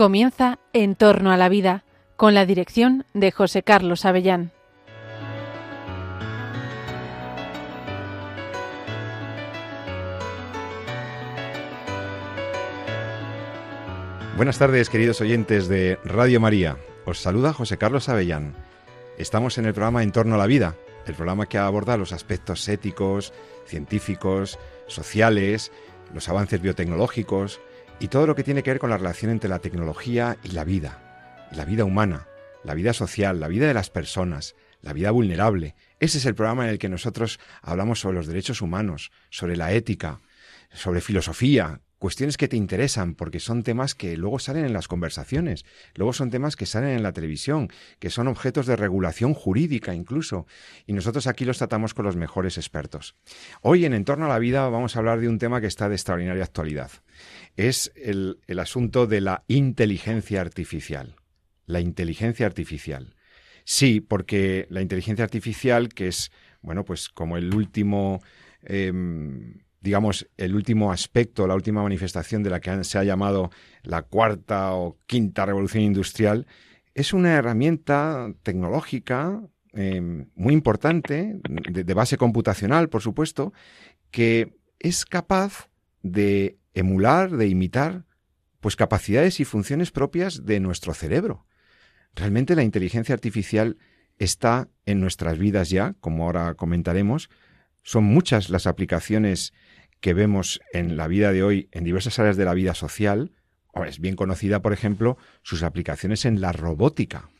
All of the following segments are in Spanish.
Comienza En torno a la vida, con la dirección de José Carlos Avellán. Buenas tardes, queridos oyentes de Radio María. Os saluda José Carlos Avellán. Estamos en el programa En torno a la vida, el programa que aborda los aspectos éticos, científicos, sociales, los avances biotecnológicos y todo lo que tiene que ver con la relación entre la tecnología y la vida, la vida humana, la vida social, la vida de las personas, la vida vulnerable. Ese es el programa en el que nosotros hablamos sobre los derechos humanos, sobre la ética, sobre filosofía, cuestiones que te interesan, porque son temas que luego salen en las conversaciones, luego son temas que salen en la televisión, que son objetos de regulación jurídica incluso, y nosotros aquí los tratamos con los mejores expertos. Hoy en Entorno a la Vida vamos a hablar de un tema que está de extraordinaria actualidad. Es el, asunto de la inteligencia artificial. La inteligencia artificial. Sí, porque la inteligencia artificial, que es, bueno, pues como el último... Em, digamos, el último aspecto, la última manifestación de la que se ha llamado la cuarta o quinta revolución industrial, es una herramienta tecnológica em, muy importante, de, base computacional, por supuesto, que es capaz de emular, de imitar, pues capacidades y funciones propias de nuestro cerebro. Realmente la inteligencia artificial está en nuestras vidas ya, como ahora comentaremos. Son muchas las aplicaciones que vemos en la vida de hoy en diversas áreas de la vida social, es bien conocida, por ejemplo, sus aplicaciones en la robótica,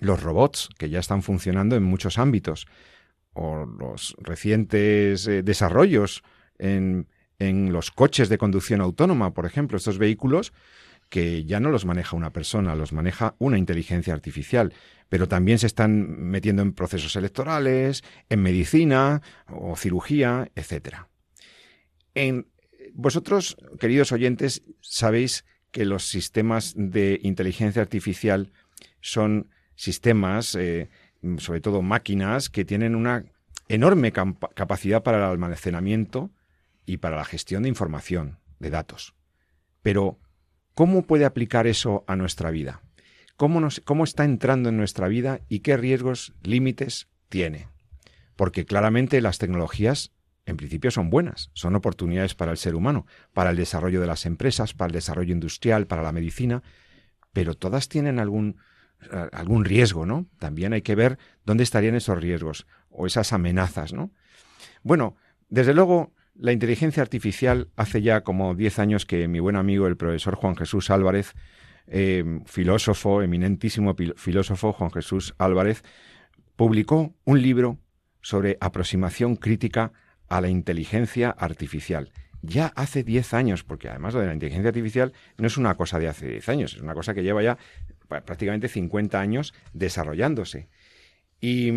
los robots que ya están funcionando en muchos ámbitos, o los recientes eh, desarrollos en, en los coches de conducción autónoma, por ejemplo, estos vehículos que ya no los maneja una persona, los maneja una inteligencia artificial, pero también se están metiendo en procesos electorales, en medicina o cirugía, etcétera. En, vosotros, queridos oyentes, sabéis que los sistemas de inteligencia artificial son sistemas, eh, sobre todo máquinas, que tienen una enorme capacidad para el almacenamiento y para la gestión de información, de datos. Pero, ¿cómo puede aplicar eso a nuestra vida? ¿Cómo, ¿Cómo está entrando en nuestra vida y qué riesgos, límites tiene? Porque claramente las tecnologías en principio son buenas, son oportunidades para el ser humano, para el desarrollo de las empresas, para el desarrollo industrial, para la medicina, pero todas tienen algún, algún riesgo, ¿no? También hay que ver dónde estarían esos riesgos o esas amenazas, ¿no? Bueno, desde luego, la inteligencia artificial hace ya como 10 años que mi buen amigo, el profesor Juan Jesús Álvarez, eh, filósofo, eminentísimo filósofo Juan Jesús Álvarez, publicó un libro sobre aproximación crítica a la inteligencia artificial. Ya hace 10 años, porque además lo de la inteligencia artificial no es una cosa de hace 10 años, es una cosa que lleva ya prácticamente 50 años desarrollándose. Y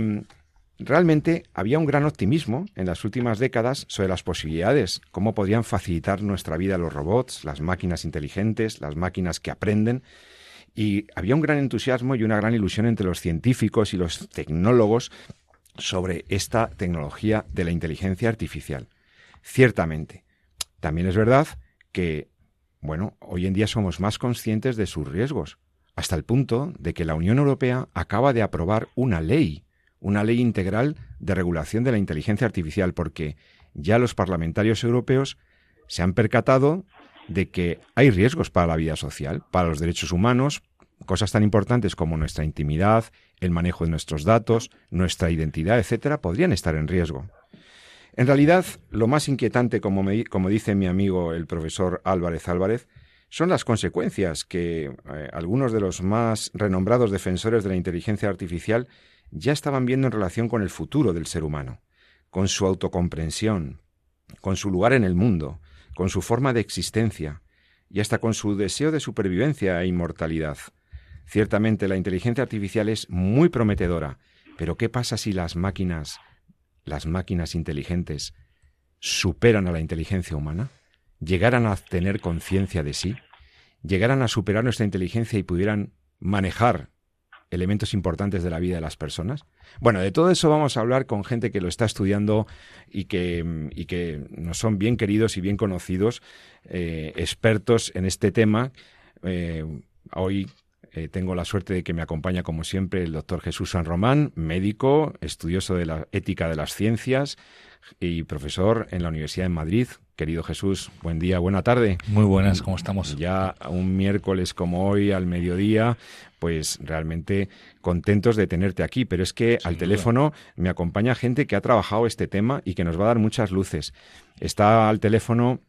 realmente había un gran optimismo en las últimas décadas sobre las posibilidades, cómo podrían facilitar nuestra vida los robots, las máquinas inteligentes, las máquinas que aprenden. Y había un gran entusiasmo y una gran ilusión entre los científicos y los tecnólogos sobre esta tecnología de la inteligencia artificial. Ciertamente, también es verdad que, bueno, hoy en día somos más conscientes de sus riesgos, hasta el punto de que la Unión Europea acaba de aprobar una ley, una ley integral de regulación de la inteligencia artificial, porque ya los parlamentarios europeos se han percatado de que hay riesgos para la vida social, para los derechos humanos, cosas tan importantes como nuestra intimidad, el manejo de nuestros datos, nuestra identidad, etcétera, podrían estar en riesgo. En realidad, lo más inquietante, como, como dice mi amigo el profesor Álvarez Álvarez, son las consecuencias que eh, algunos de los más renombrados defensores de la inteligencia artificial ya estaban viendo en relación con el futuro del ser humano, con su autocomprensión, con su lugar en el mundo, con su forma de existencia y hasta con su deseo de supervivencia e inmortalidad. Ciertamente la inteligencia artificial es muy prometedora, pero ¿qué pasa si las máquinas, las máquinas inteligentes, superan a la inteligencia humana? ¿Llegaran a tener conciencia de sí? ¿Llegaran a superar nuestra inteligencia y pudieran manejar elementos importantes de la vida de las personas? Bueno, de todo eso vamos a hablar con gente que lo está estudiando y que, y que nos son bien queridos y bien conocidos, eh, expertos en este tema. Eh, hoy eh, tengo la suerte de que me acompaña, como siempre, el doctor Jesús San Román, médico, estudioso de la ética de las ciencias y profesor en la Universidad de Madrid. Querido Jesús, buen día, buena tarde. Muy buenas, ¿cómo estamos? Ya un miércoles como hoy, al mediodía, pues realmente contentos de tenerte aquí. Pero es que al teléfono me acompaña gente que ha trabajado este tema y que nos va a dar muchas luces. Está al teléfono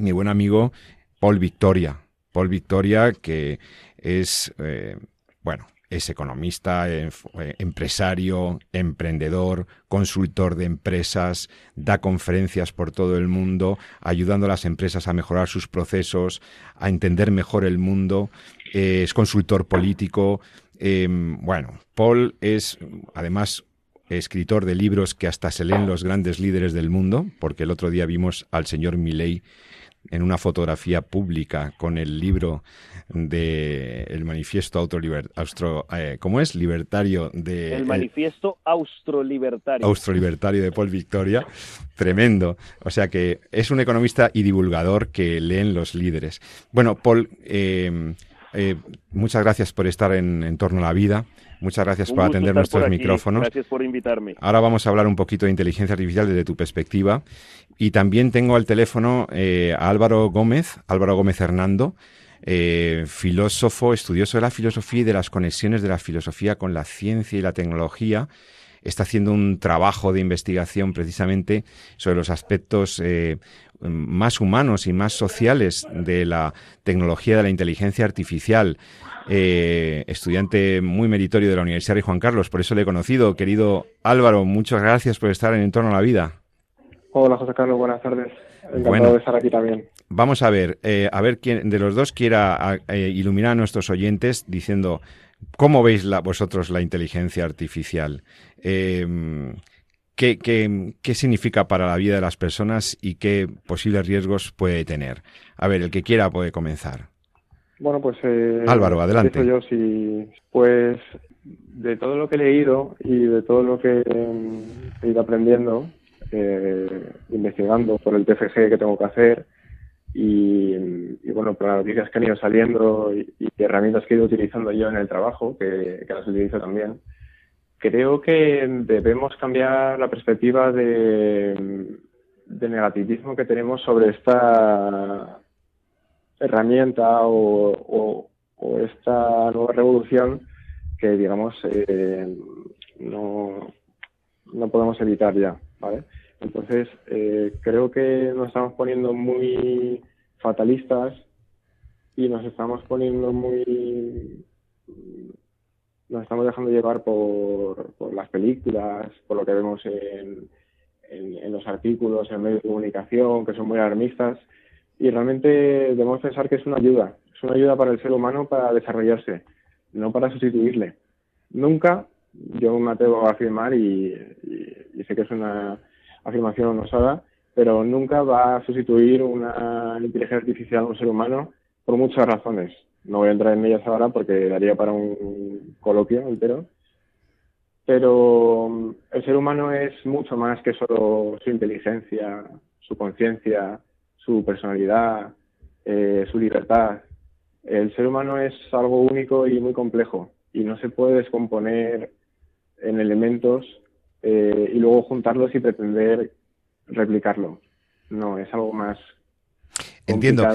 mi buen amigo Paul Victoria. Paul Victoria, que es, eh, bueno, es economista, eh, empresario, emprendedor, consultor de empresas, da conferencias por todo el mundo, ayudando a las empresas a mejorar sus procesos, a entender mejor el mundo, eh, es consultor político. Em, bueno, Paul es además escritor de libros que hasta se leen los grandes líderes del mundo, porque el otro día vimos al señor Milley en una fotografía pública con el libro de el manifiesto austro eh, ¿cómo es? libertario de el manifiesto austrolibertario. Austrolibertario de Paul Victoria. Tremendo. O sea que es un economista y divulgador que leen los líderes. Bueno Paul eh, eh, muchas gracias por estar en, torno a la vida Muchas gracias por atender nuestros micrófonos. Gracias por invitarme. Ahora vamos a hablar un poquito de inteligencia artificial desde tu perspectiva. Y también tengo al teléfono eh, a Álvaro Gómez, Álvaro Gómez Hernando, eh, filósofo, estudioso de la filosofía y de las conexiones de la filosofía con la ciencia y la tecnología. Está haciendo un trabajo de investigación precisamente sobre los aspectos eh, más humanos y más sociales de la tecnología de la inteligencia artificial. Eh, estudiante muy meritorio de la Universidad de Juan Carlos, por eso le he conocido. Querido Álvaro, muchas gracias por estar en Entorno a la Vida. Hola José Carlos, buenas tardes. Encantado de estar aquí también. Vamos a ver, eh, a ver quién de los dos quiera eh, iluminar a nuestros oyentes diciendo cómo veis la, vosotros la inteligencia artificial. ¿qué, qué, significa para la vida de las personas y qué posibles riesgos puede tener? A ver, el que quiera puede comenzar. Bueno, pues... Eh, Álvaro, adelante. Yo, sí, pues de todo lo que he leído y de todo lo que he ido aprendiendo, eh, investigando por el TFG que tengo que hacer y, bueno, por las noticias que han ido saliendo y, herramientas que he ido utilizando yo en el trabajo, que, las utilizo también, creo que debemos cambiar la perspectiva de, de negativismo que tenemos sobre esta herramienta o, esta nueva revolución que, digamos, eh, no, no podemos evitar ya, ¿vale? Entonces, eh, creo que nos estamos poniendo muy fatalistas y nos estamos poniendo muy... Nos estamos dejando llevar por, por las películas, por lo que vemos en, en, los artículos, en medios de comunicación, que son muy alarmistas, y realmente debemos pensar que es una ayuda, es una ayuda para el ser humano para desarrollarse, no para sustituirle. Nunca, yo me atrevo a afirmar y, sé que es una afirmación osada, pero nunca va a sustituir una inteligencia artificial a un ser humano por muchas razones. No voy a entrar en ellas ahora porque daría para un coloquio entero. Pero el ser humano es mucho más que solo su inteligencia, su conciencia, su personalidad, eh, su libertad. El ser humano es algo único y muy complejo y no se puede descomponer en elementos eh, y luego juntarlos y pretender replicarlo. No, es algo más. Entiendo.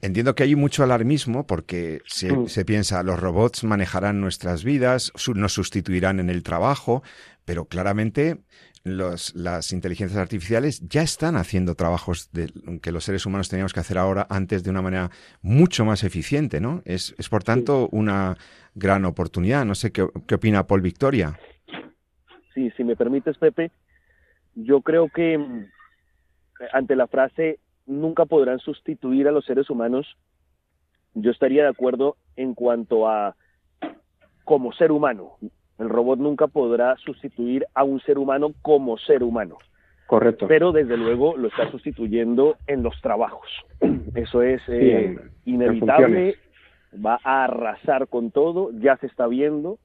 Entiendo que hay mucho alarmismo porque se, mm. se, piensa los robots manejarán nuestras vidas, nos sustituirán en el trabajo, pero claramente los, las inteligencias artificiales ya están haciendo trabajos de, que los seres humanos teníamos que hacer ahora antes de una manera mucho más eficiente, ¿no? Es, es por tanto una gran oportunidad. No sé qué, qué opina Paul Victoria. Sí, si me permites, Pepe, yo creo que mm, ante la frase nunca podrán sustituir a los seres humanos, yo estaría de acuerdo en cuanto a como ser humano. El robot nunca podrá sustituir a un ser humano como ser humano. Correcto. Pero desde luego lo está sustituyendo en los trabajos. Eso es eh, inevitable, va a arrasar con todo, ya se está viendo,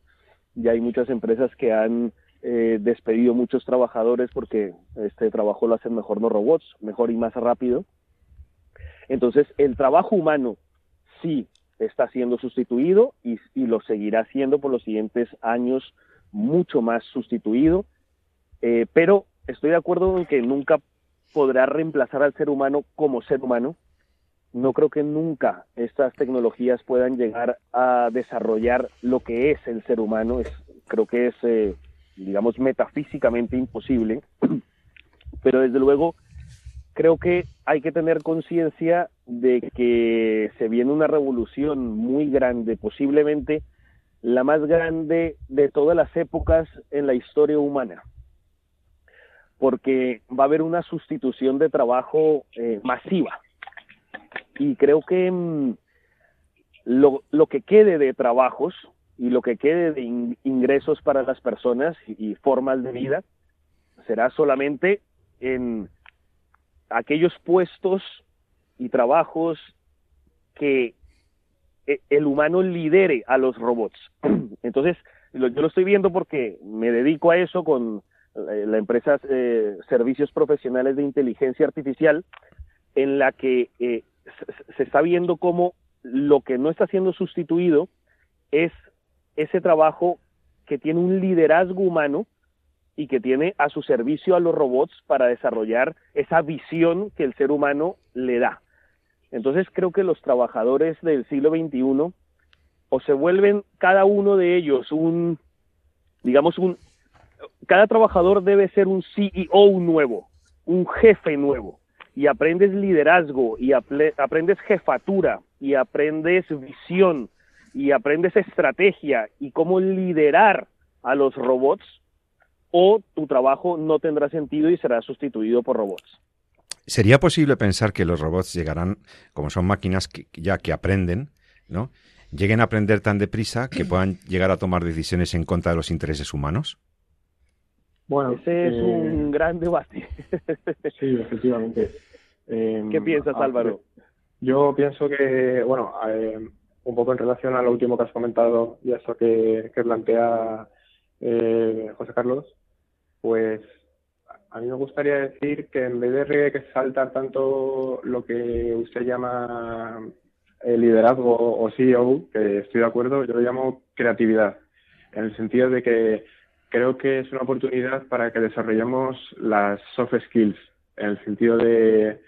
ya hay muchas empresas que han eh, despedido muchos trabajadores porque este trabajo lo hacen mejor los robots, mejor y más rápido. Entonces, el trabajo humano, sí, está siendo sustituido y, lo seguirá siendo por los siguientes años mucho más sustituido, eh, pero estoy de acuerdo en que nunca podrá reemplazar al ser humano como ser humano. No creo que nunca estas tecnologías puedan llegar a desarrollar lo que es el ser humano. Es, creo que es, eh, digamos, metafísicamente imposible. Pero desde luego, creo que hay que tener conciencia de que se viene una revolución muy grande, posiblemente la más grande de todas las épocas en la historia humana, porque va a haber una sustitución de trabajo eh, masiva. Y creo que mm, lo, lo, que quede de trabajos y lo que quede de ingresos para las personas y formas de vida será solamente en aquellos puestos y trabajos que e, el humano lidere a los robots. Entonces, yo lo estoy viendo porque me dedico a eso con eh, la empresa eh, Servicios Profesionales de Inteligencia Artificial, en la que eh, se está viendo cómo lo que no está siendo sustituido es ese trabajo que tiene un liderazgo humano y que tiene a su servicio a los robots para desarrollar esa visión que el ser humano le da. Entonces creo que los trabajadores del siglo XXI o se vuelven cada uno de ellos un, digamos, un, cada trabajador debe ser un CEO nuevo, un jefe nuevo, y aprendes liderazgo, y aprendes jefatura, y aprendes visión, y aprendes estrategia, y cómo liderar a los robots, o tu trabajo no tendrá sentido y será sustituido por robots. ¿Sería posible pensar que los robots llegarán, como son máquinas que, ya que aprenden, ¿no? lleguen a aprender tan deprisa que puedan llegar a tomar decisiones en contra de los intereses humanos? Bueno, ese es un eh, gran debate. sí, efectivamente. ¿Qué em, piensas, Álvaro? Yo pienso que, bueno, eh, un poco en relación a lo último que has comentado y a eso que, que plantea eh, José Carlos, pues a mí me gustaría decir que en vez de que saltar tanto lo que usted llama el liderazgo o CEO, que estoy de acuerdo, yo lo llamo creatividad, en el sentido de que creo que es una oportunidad para que desarrollemos las soft skills, en el sentido de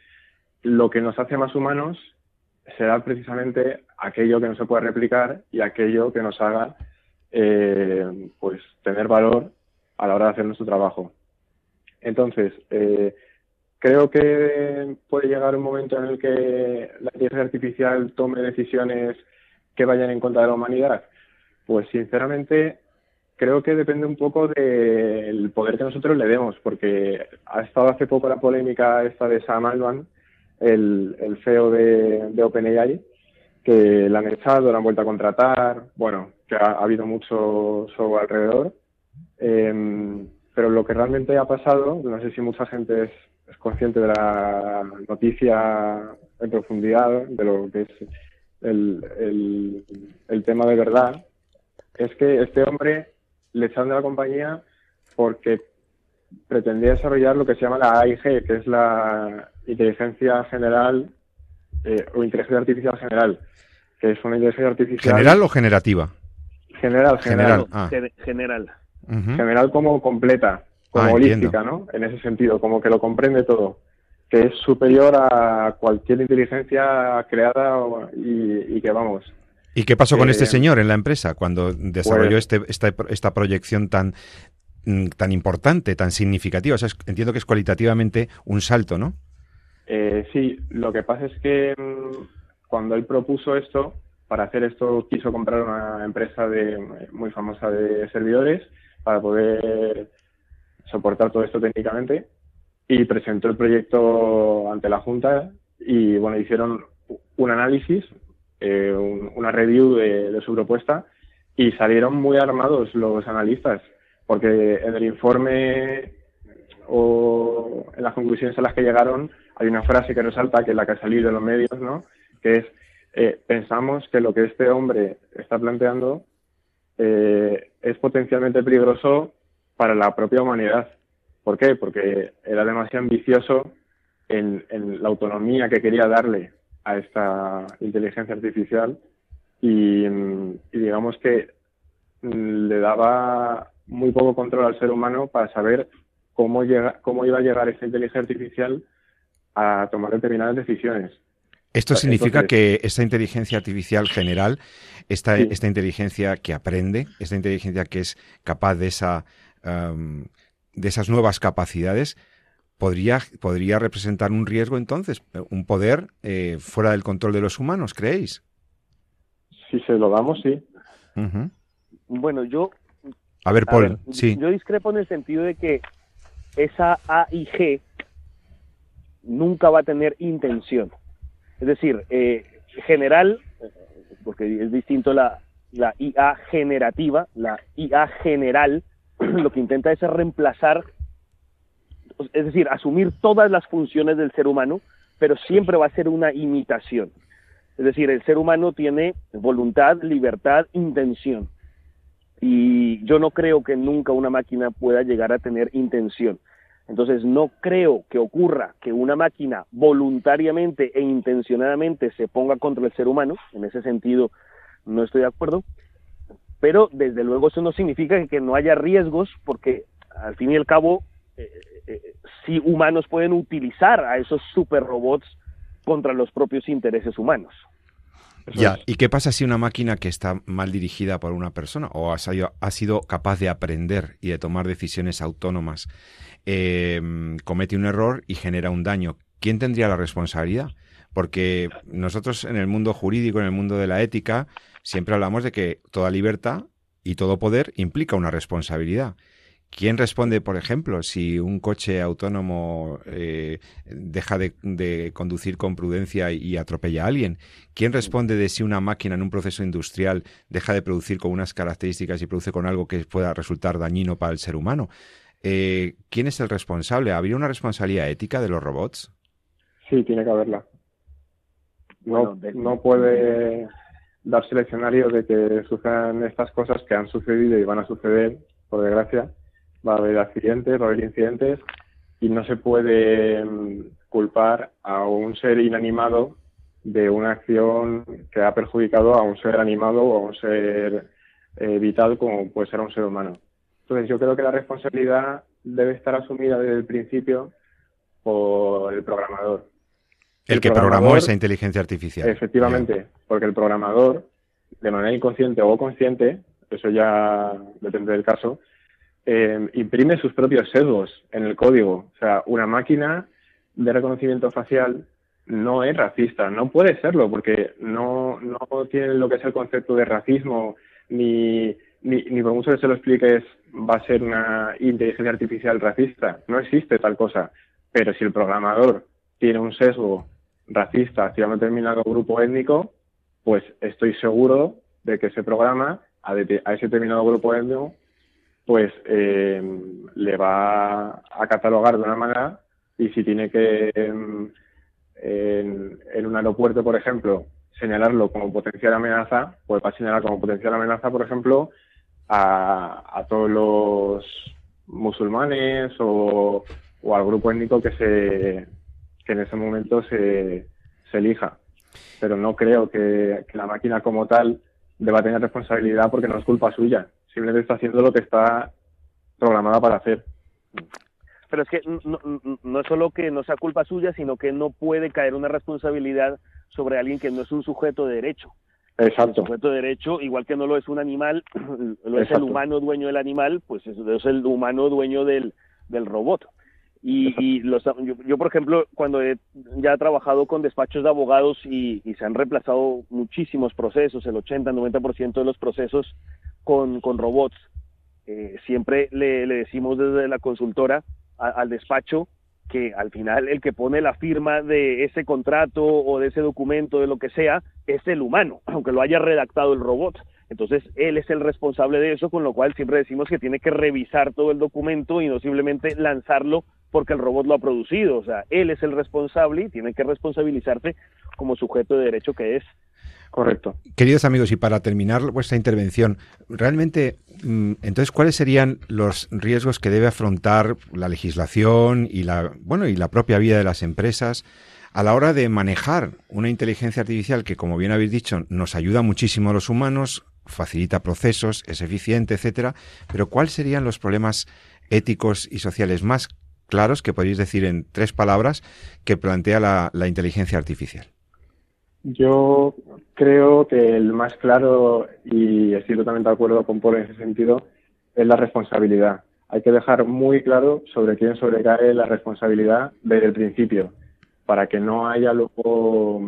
lo que nos hace más humanos será precisamente aquello que no se puede replicar y aquello que nos haga eh, pues tener valor a la hora de hacer nuestro trabajo. Entonces, eh, creo que puede llegar un momento en el que la inteligencia artificial tome decisiones que vayan en contra de la humanidad. Pues sinceramente creo que depende un poco del poder que nosotros le demos, porque ha estado hace poco la polémica esta de Sam Altman, el, el CEO de, de OpenAI, que la han echado, la han vuelto a contratar, bueno, que ha, habido mucho show alrededor. Em, pero lo que realmente ha pasado, no sé si mucha gente es, consciente de la noticia en profundidad, de lo que es el, el, tema de verdad, es que este hombre le echaron de la compañía porque pretendía desarrollar lo que se llama la AIG, que es la inteligencia general eh, o inteligencia artificial general, que es una inteligencia artificial. ¿General o generativa? General, general. General. Ah. General. como completa, como ah, holística, ¿no? En ese sentido, como que lo comprende todo. Que es superior a cualquier inteligencia creada y, que vamos. ¿Y qué pasó con este eh, señor en la empresa cuando desarrolló pues este, esta, esta proyección tan, mm, tan importante, tan significativa? O sea, entiendo que es cualitativamente un salto, ¿no? Eh, sí, lo que pasa es que mm, cuando él propuso esto, para hacer esto quiso comprar una empresa de, muy famosa de servidores para poder soportar todo esto técnicamente y presentó el proyecto ante la Junta y bueno, hicieron un análisis, eh, una review de, su propuesta y salieron muy armados los analistas porque en el informe o en las conclusiones a las que llegaron hay una frase que resalta que es la que ha salido en los medios, ¿no? que es eh, pensamos que lo que este hombre está planteando eh, es potencialmente peligroso para la propia humanidad. ¿Por qué? Porque era demasiado ambicioso en, la autonomía que quería darle a esta inteligencia artificial y, digamos que le daba muy poco control al ser humano para saber cómo, llega, cómo iba a llegar esa inteligencia artificial a tomar determinadas decisiones. Esto significa que esta inteligencia artificial general, esta, esta inteligencia que aprende, esta inteligencia que es capaz de, esa, de esas nuevas capacidades, podría, podría representar un riesgo entonces, un poder eh, fuera del control de los humanos, ¿creéis? Si se lo damos, sí. Bueno, yo... A ver, Paul, sí. Yo discrepo en el sentido de que esa A y G nunca va a tener intención. Es decir, eh, general, porque es distinto la, la IA generativa, la IA general lo que intenta es reemplazar, es decir, asumir todas las funciones del ser humano, pero siempre va a ser una imitación. Es decir, el ser humano tiene voluntad, libertad, intención. Y yo no creo que nunca una máquina pueda llegar a tener intención. Entonces, no creo que ocurra que una máquina voluntariamente e intencionadamente se ponga contra el ser humano. En ese sentido, no estoy de acuerdo. Pero, desde luego, eso no significa que no haya riesgos, porque al fin y al cabo, eh, eh, sí humanos pueden utilizar a esos super robots contra los propios intereses humanos. Ya, ¿y qué pasa si una máquina que está mal dirigida por una persona o ha, ha sido capaz de aprender y de tomar decisiones autónomas Em, comete un error y genera un daño. ¿Quién tendría la responsabilidad? Porque nosotros en el mundo jurídico, en el mundo de la ética, siempre hablamos de que toda libertad y todo poder implica una responsabilidad. ¿Quién responde, por ejemplo, si un coche autónomo eh, deja de, conducir con prudencia y, atropella a alguien? ¿Quién responde de si una máquina en un proceso industrial deja de producir con unas características y produce con algo que pueda resultar dañino para el ser humano? Eh, ¿quién es el responsable? ¿Habría una responsabilidad ética de los robots? Sí, tiene que haberla. No, no puede darse el escenario de que sucedan estas cosas que han sucedido y van a suceder, por desgracia. Va a haber accidentes, va a haber incidentes y no se puede mm, culpar a un ser inanimado de una acción que ha perjudicado a un ser animado o a un ser eh, vital como puede ser un ser humano. Entonces yo creo que la responsabilidad debe estar asumida desde el principio por el programador. El, que programó esa inteligencia artificial. Efectivamente, porque el programador, de manera inconsciente o consciente, eso ya depende del caso, eh, imprime sus propios sesgos en el código. O sea, una máquina de reconocimiento facial no es racista, no puede serlo, porque no, no tiene lo que es el concepto de racismo ni ni, ni por mucho que se lo expliques va a ser una inteligencia artificial racista. No existe tal cosa. Pero si el programador tiene un sesgo racista hacia un determinado grupo étnico, pues estoy seguro de que ese programa a, ese determinado grupo étnico pues eh, le va a catalogar de una manera y si tiene que en, un aeropuerto, por ejemplo, señalarlo como potencial amenaza, pues va a señalar como potencial amenaza, por ejemplo, a, todos los musulmanes o, al grupo étnico que se que en ese momento se, se elija. Pero no creo que, la máquina como tal deba tener responsabilidad porque no es culpa suya. Simplemente está haciendo lo que está programada para hacer. Pero es que no, no es solo que no sea culpa suya, sino que no puede caer una responsabilidad sobre alguien que no es un sujeto de derecho. Exacto. El sujeto de derecho, igual que no lo es un animal, lo es el humano dueño del animal, pues es, es el humano dueño del, del robot. Y, los, yo, por ejemplo, cuando he ya he trabajado con despachos de abogados y, se han reemplazado muchísimos procesos, el 80-90% de los procesos con, con robots, eh, siempre le, decimos desde la consultora al despacho que al final el que pone la firma de ese contrato o de ese documento, de lo que sea, es el humano, aunque lo haya redactado el robot. Entonces, él es el responsable de eso, con lo cual siempre decimos que tiene que revisar todo el documento y no simplemente lanzarlo porque el robot lo ha producido. O sea, él es el responsable y tiene que responsabilizarse como sujeto de derecho que es. Correcto. Queridos amigos, y para terminar vuestra intervención, realmente, mm, entonces, ¿cuáles serían los riesgos que debe afrontar la legislación y la, bueno, y la propia vida de las empresas a la hora de manejar una inteligencia artificial que, como bien habéis dicho, nos ayuda muchísimo a los humanos, facilita procesos, es eficiente, etcétera, pero ¿cuáles serían los problemas éticos y sociales más claros que podéis decir en tres palabras que plantea la, la inteligencia artificial? Yo creo que el más claro, y estoy totalmente de acuerdo con Paul en ese sentido, es la responsabilidad. Hay que dejar muy claro sobre quién sobrecae la responsabilidad desde el principio, para que no haya luego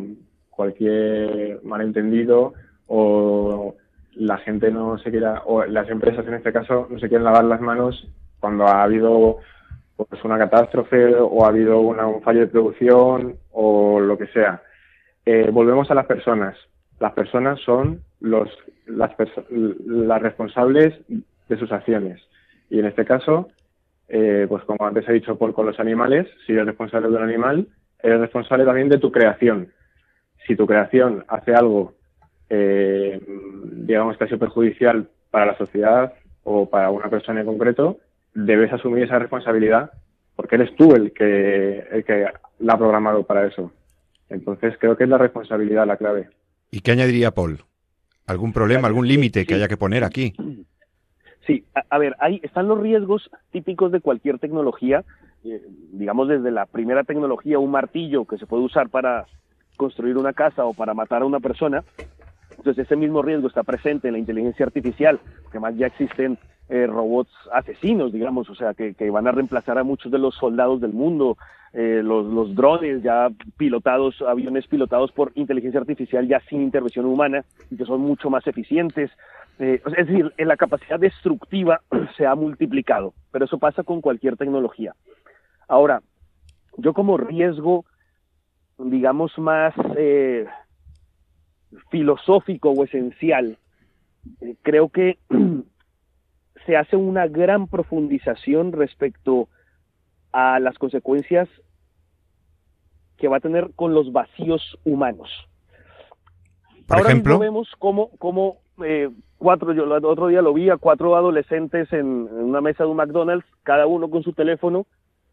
cualquier malentendido o la gente no se quiera, o las empresas en este caso no se quieren lavar las manos cuando ha habido pues una catástrofe o ha habido un fallo de producción o lo que sea. Eh, volvemos a las personas. Las personas son los, las, las responsables de sus acciones. Y en este caso, eh, pues como antes he dicho por con los animales, si eres responsable de un animal, eres responsable también de tu creación. Si tu creación hace algo, eh, digamos, que perjudicial para la sociedad o para una persona en concreto, debes asumir esa responsabilidad porque eres tú el que, el que la ha programado para eso. Entonces creo que es la responsabilidad la clave. ¿Y qué añadiría Paul? ¿Algún problema, algún límite que haya que poner aquí? Sí, a, ver, ahí están los riesgos típicos de cualquier tecnología, eh, digamos desde la primera tecnología, un martillo que se puede usar para construir una casa o para matar a una persona. Entonces ese mismo riesgo está presente en la inteligencia artificial, que más ya existen eh, robots asesinos, digamos, o sea, que, van a reemplazar a muchos de los soldados del mundo, eh, los, drones ya pilotados, aviones pilotados por inteligencia artificial ya sin intervención humana y que son mucho más eficientes. Eh, es decir, en la capacidad destructiva se ha multiplicado, pero eso pasa con cualquier tecnología. Ahora, yo como riesgo, digamos, más filosófico o esencial, creo que se hace una gran profundización respecto a las consecuencias que va a tener con los vacíos humanos. Por Ahora ejemplo, mismo vemos cómo, cómo eh, cuatro, yo el otro día lo vi a cuatro adolescentes en, en, una mesa de un McDonald's, cada uno con su teléfono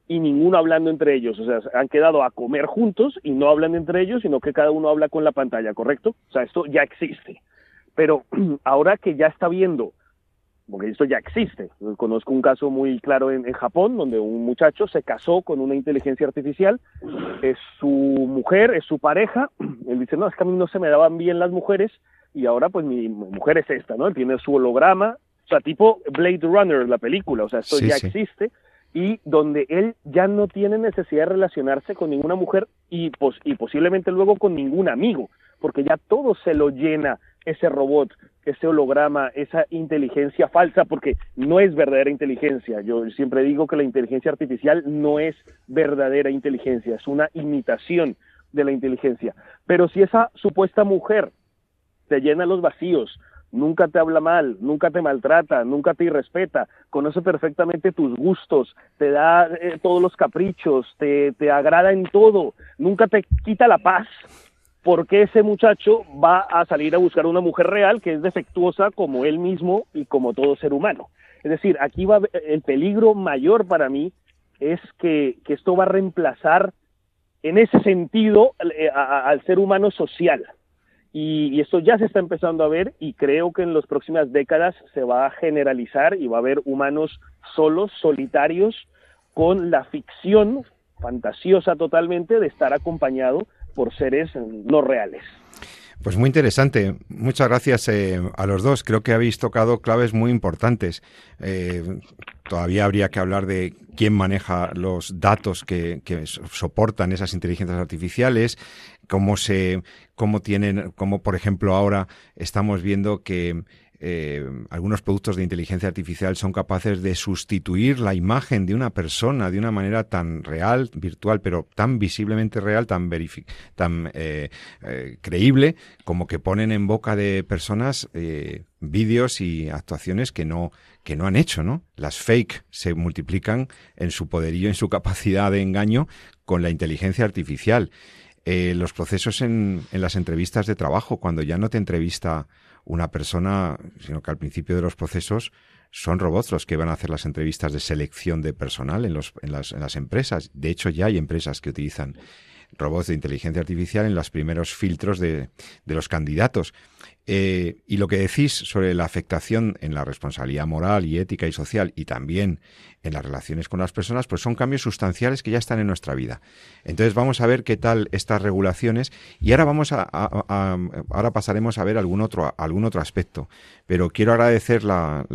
y ninguno hablando entre ellos. O sea, han quedado a comer juntos y no hablan entre ellos, sino que cada uno habla con la pantalla, ¿correcto? O sea, esto ya existe. Pero ahora que ya está viendo porque esto ya existe. Conozco un caso muy claro en, en, Japón, donde un muchacho se casó con una inteligencia artificial, es su mujer, es su pareja, él dice, no, es que a mí no se me daban bien las mujeres, y ahora pues mi mujer es esta, ¿no? Él tiene su holograma, o sea, tipo Blade Runner, la película, o sea, esto Sí, ya sí. existe, y donde él ya no tiene necesidad de relacionarse con ninguna mujer y, pos y posiblemente luego con ningún amigo, porque ya todo se lo llena ese robot, ese holograma, esa inteligencia falsa, porque no es verdadera inteligencia. Yo siempre digo que la inteligencia artificial no es verdadera inteligencia, es una imitación de la inteligencia. Pero si esa supuesta mujer te llena los vacíos, nunca te habla mal, nunca te maltrata, nunca te irrespeta, conoce perfectamente tus gustos, te da eh, todos los caprichos, te, te agrada en todo, nunca te quita la paz, porque ese muchacho va a salir a buscar una mujer real que es defectuosa como él mismo y como todo ser humano. Es decir, aquí va el peligro mayor para mí es que, que esto va a reemplazar en ese sentido eh, al ser humano social. Y, esto ya se está empezando a ver y creo que en las próximas décadas se va a generalizar y va a haber humanos solos, solitarios, con la ficción fantasiosa totalmente de estar acompañado por seres no reales. Pues muy interesante. Muchas gracias eh, a los dos. Creo que habéis tocado claves muy importantes. Eh, todavía habría que hablar de quién maneja los datos que, que, soportan esas inteligencias artificiales, cómo se, cómo tienen, cómo por ejemplo ahora estamos viendo que eh, algunos productos de inteligencia artificial son capaces de sustituir la imagen de una persona de una manera tan real, virtual, pero tan visiblemente real, tan, tan eh, eh, creíble, como que ponen en boca de personas vídeos y actuaciones que no, que no han hecho, ¿no? Las fake se multiplican en su poderío, en su capacidad de engaño con la inteligencia artificial. Los procesos en, en las entrevistas de trabajo, cuando ya no te entrevista una persona, sino que al principio de los procesos son robots los que van a hacer las entrevistas de selección de personal en, los, en, las, en las empresas. De hecho, ya hay empresas que utilizan robots de inteligencia artificial en los primeros filtros de, de los candidatos. Eh, y lo que decís sobre la afectación en la responsabilidad moral y ética y social y también en las relaciones con las personas, pues son cambios sustanciales que ya están en nuestra vida. Entonces vamos a ver qué tal estas regulaciones y ahora vamos a, ahora pasaremos a ver algún otro algún otro aspecto. Pero quiero agradecer la,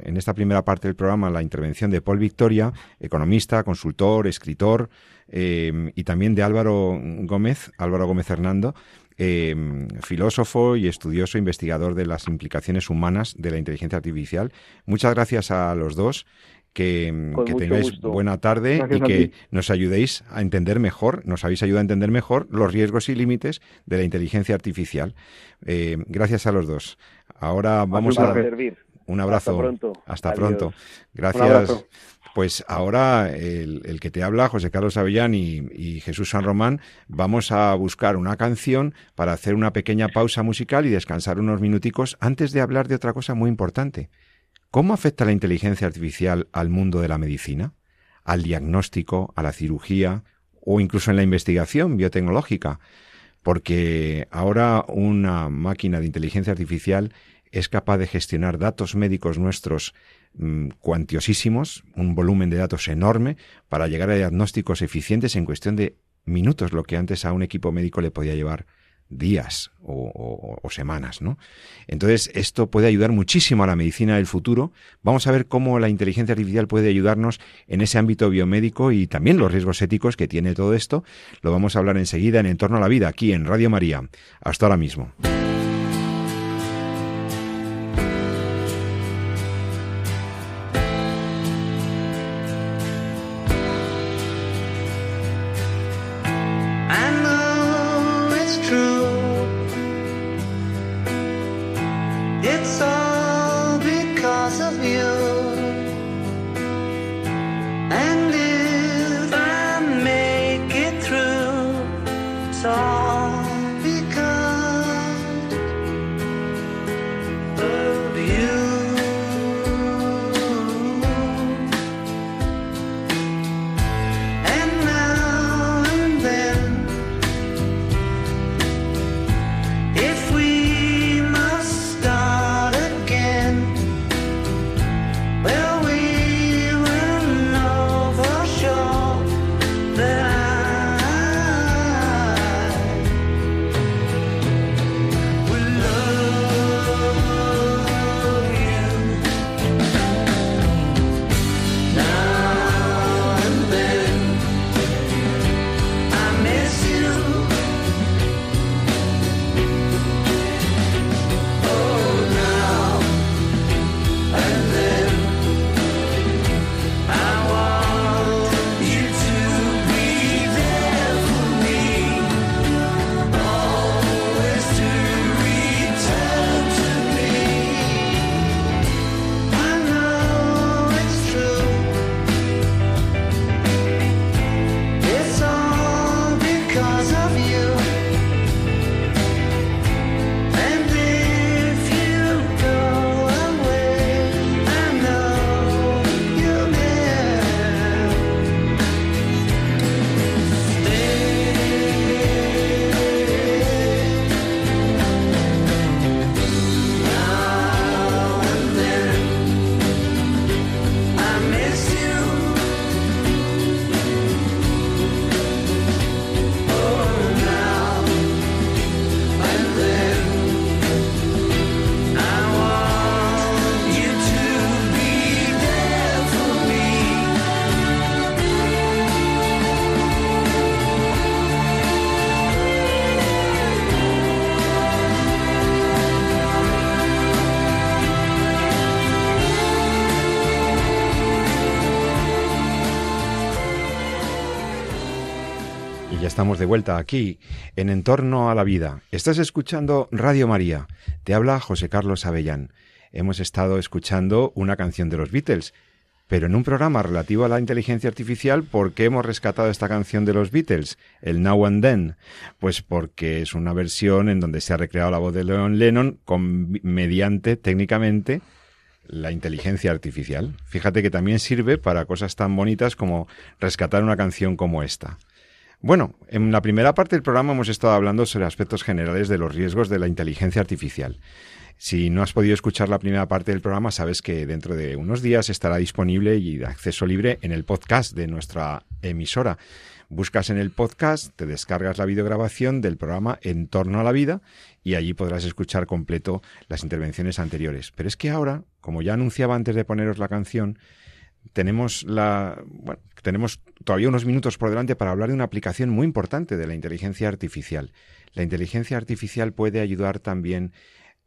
en esta primera parte del programa la intervención de Paul Victoria, economista, consultor, escritor, eh, y también de Álvaro Gómez, Álvaro Gómez Hernando, Em, filósofo y estudioso investigador de las implicaciones humanas de la inteligencia artificial. Muchas gracias a los dos. Que, tengáis buena tarde y que nos ayudéis a entender mejor, nos habéis ayudado a entender mejor los riesgos y límites de la inteligencia artificial. Eh, gracias a los dos. Ahora vamos a... Servir. Un abrazo. Hasta pronto. Hasta pronto. Gracias. Pues ahora el, que te habla, José Carlos Avellán y, Jesús San Román, vamos a buscar una canción para hacer una pequeña pausa musical y descansar unos minuticos antes de hablar de otra cosa muy importante. ¿Cómo afecta la inteligencia artificial al mundo de la medicina? ¿Al diagnóstico, a la cirugía o incluso en la investigación biotecnológica? Porque ahora una máquina de inteligencia artificial es capaz de gestionar datos médicos nuestros Mm, cuantiosísimos, un volumen de datos enorme para llegar a diagnósticos eficientes en cuestión de minutos, lo que antes a un equipo médico le podía llevar días o, semanas. Entonces, esto puede ayudar muchísimo a la medicina del futuro. Vamos a ver cómo la inteligencia artificial puede ayudarnos en ese ámbito biomédico y también los riesgos éticos que tiene todo esto. Lo vamos a hablar enseguida en Entorno a la Vida, aquí en Radio María. Hasta ahora mismo. Vuelta aquí, en Entorno a la Vida. Estás escuchando Radio María. Te habla José Carlos Avellán. Hemos estado escuchando una canción de los Beatles, pero en un programa relativo a la inteligencia artificial, ¿por qué hemos rescatado esta canción de los Beatles, el Now and Then? Pues porque es una versión en donde se ha recreado la voz de Leon Lennon con, mediante técnicamente la inteligencia artificial. Fíjate que también sirve para cosas tan bonitas como rescatar una canción como esta. Bueno, en la primera parte del programa hemos estado hablando sobre aspectos generales de los riesgos de la inteligencia artificial. Si no has podido escuchar la primera parte del programa, sabes que dentro de unos días estará disponible y de acceso libre en el podcast de nuestra emisora. Buscas en el podcast, te descargas la videograbación del programa En torno a la vida y allí podrás escuchar completo las intervenciones anteriores. Pero es que ahora, como ya anunciaba antes de poneros la canción, tenemos la tenemos todavía unos minutos por delante para hablar de una aplicación muy importante de la inteligencia artificial. La inteligencia artificial puede ayudar también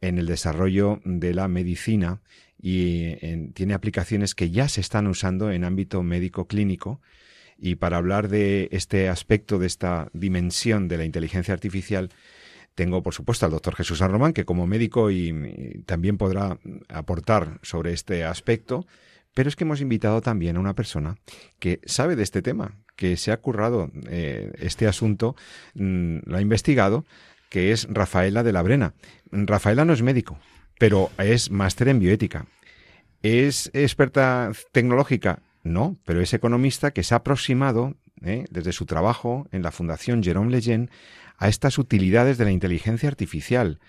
en el desarrollo de la medicina y tiene aplicaciones que ya se están usando en ámbito médico clínico. Y para hablar de este aspecto, de esta dimensión de la inteligencia artificial, tengo, por supuesto, al doctor Jesús San Román, que como médico y, también podrá aportar sobre este aspecto. Pero es que hemos invitado también a una persona que sabe de este tema, que se ha currado eh, este asunto, mm, lo ha investigado, que es Rafaela de la Brena. Rafaela no es médico, pero es máster en bioética. ¿Es experta tecnológica? No, pero es economista que se ha aproximado, eh, desde su trabajo en la Fundación Jerome Lejeune, a estas utilidades de la inteligencia artificial.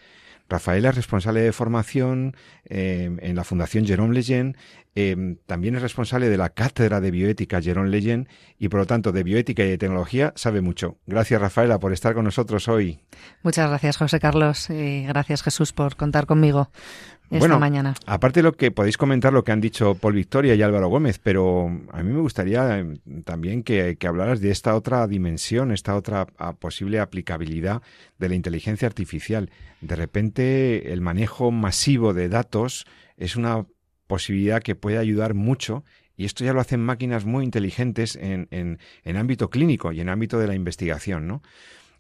Rafaela es responsable de formación eh, en la Fundación Jerome Lejeune Em, también es responsable de la cátedra de bioética Jerón Leyen y por lo tanto de bioética y de tecnología sabe mucho. Gracias Rafaela por estar con nosotros hoy. Muchas gracias José Carlos y gracias Jesús por contar conmigo esta bueno, mañana. Aparte de lo que podéis comentar lo que han dicho Paul Victoria y Álvaro Gómez, pero a mí me gustaría em, también que, que hablaras de esta otra dimensión, esta otra posible aplicabilidad de la inteligencia artificial. De repente el manejo masivo de datos es una posibilidad que puede ayudar mucho y esto ya lo hacen máquinas muy inteligentes en, en, ámbito clínico y en ámbito de la investigación, ¿no?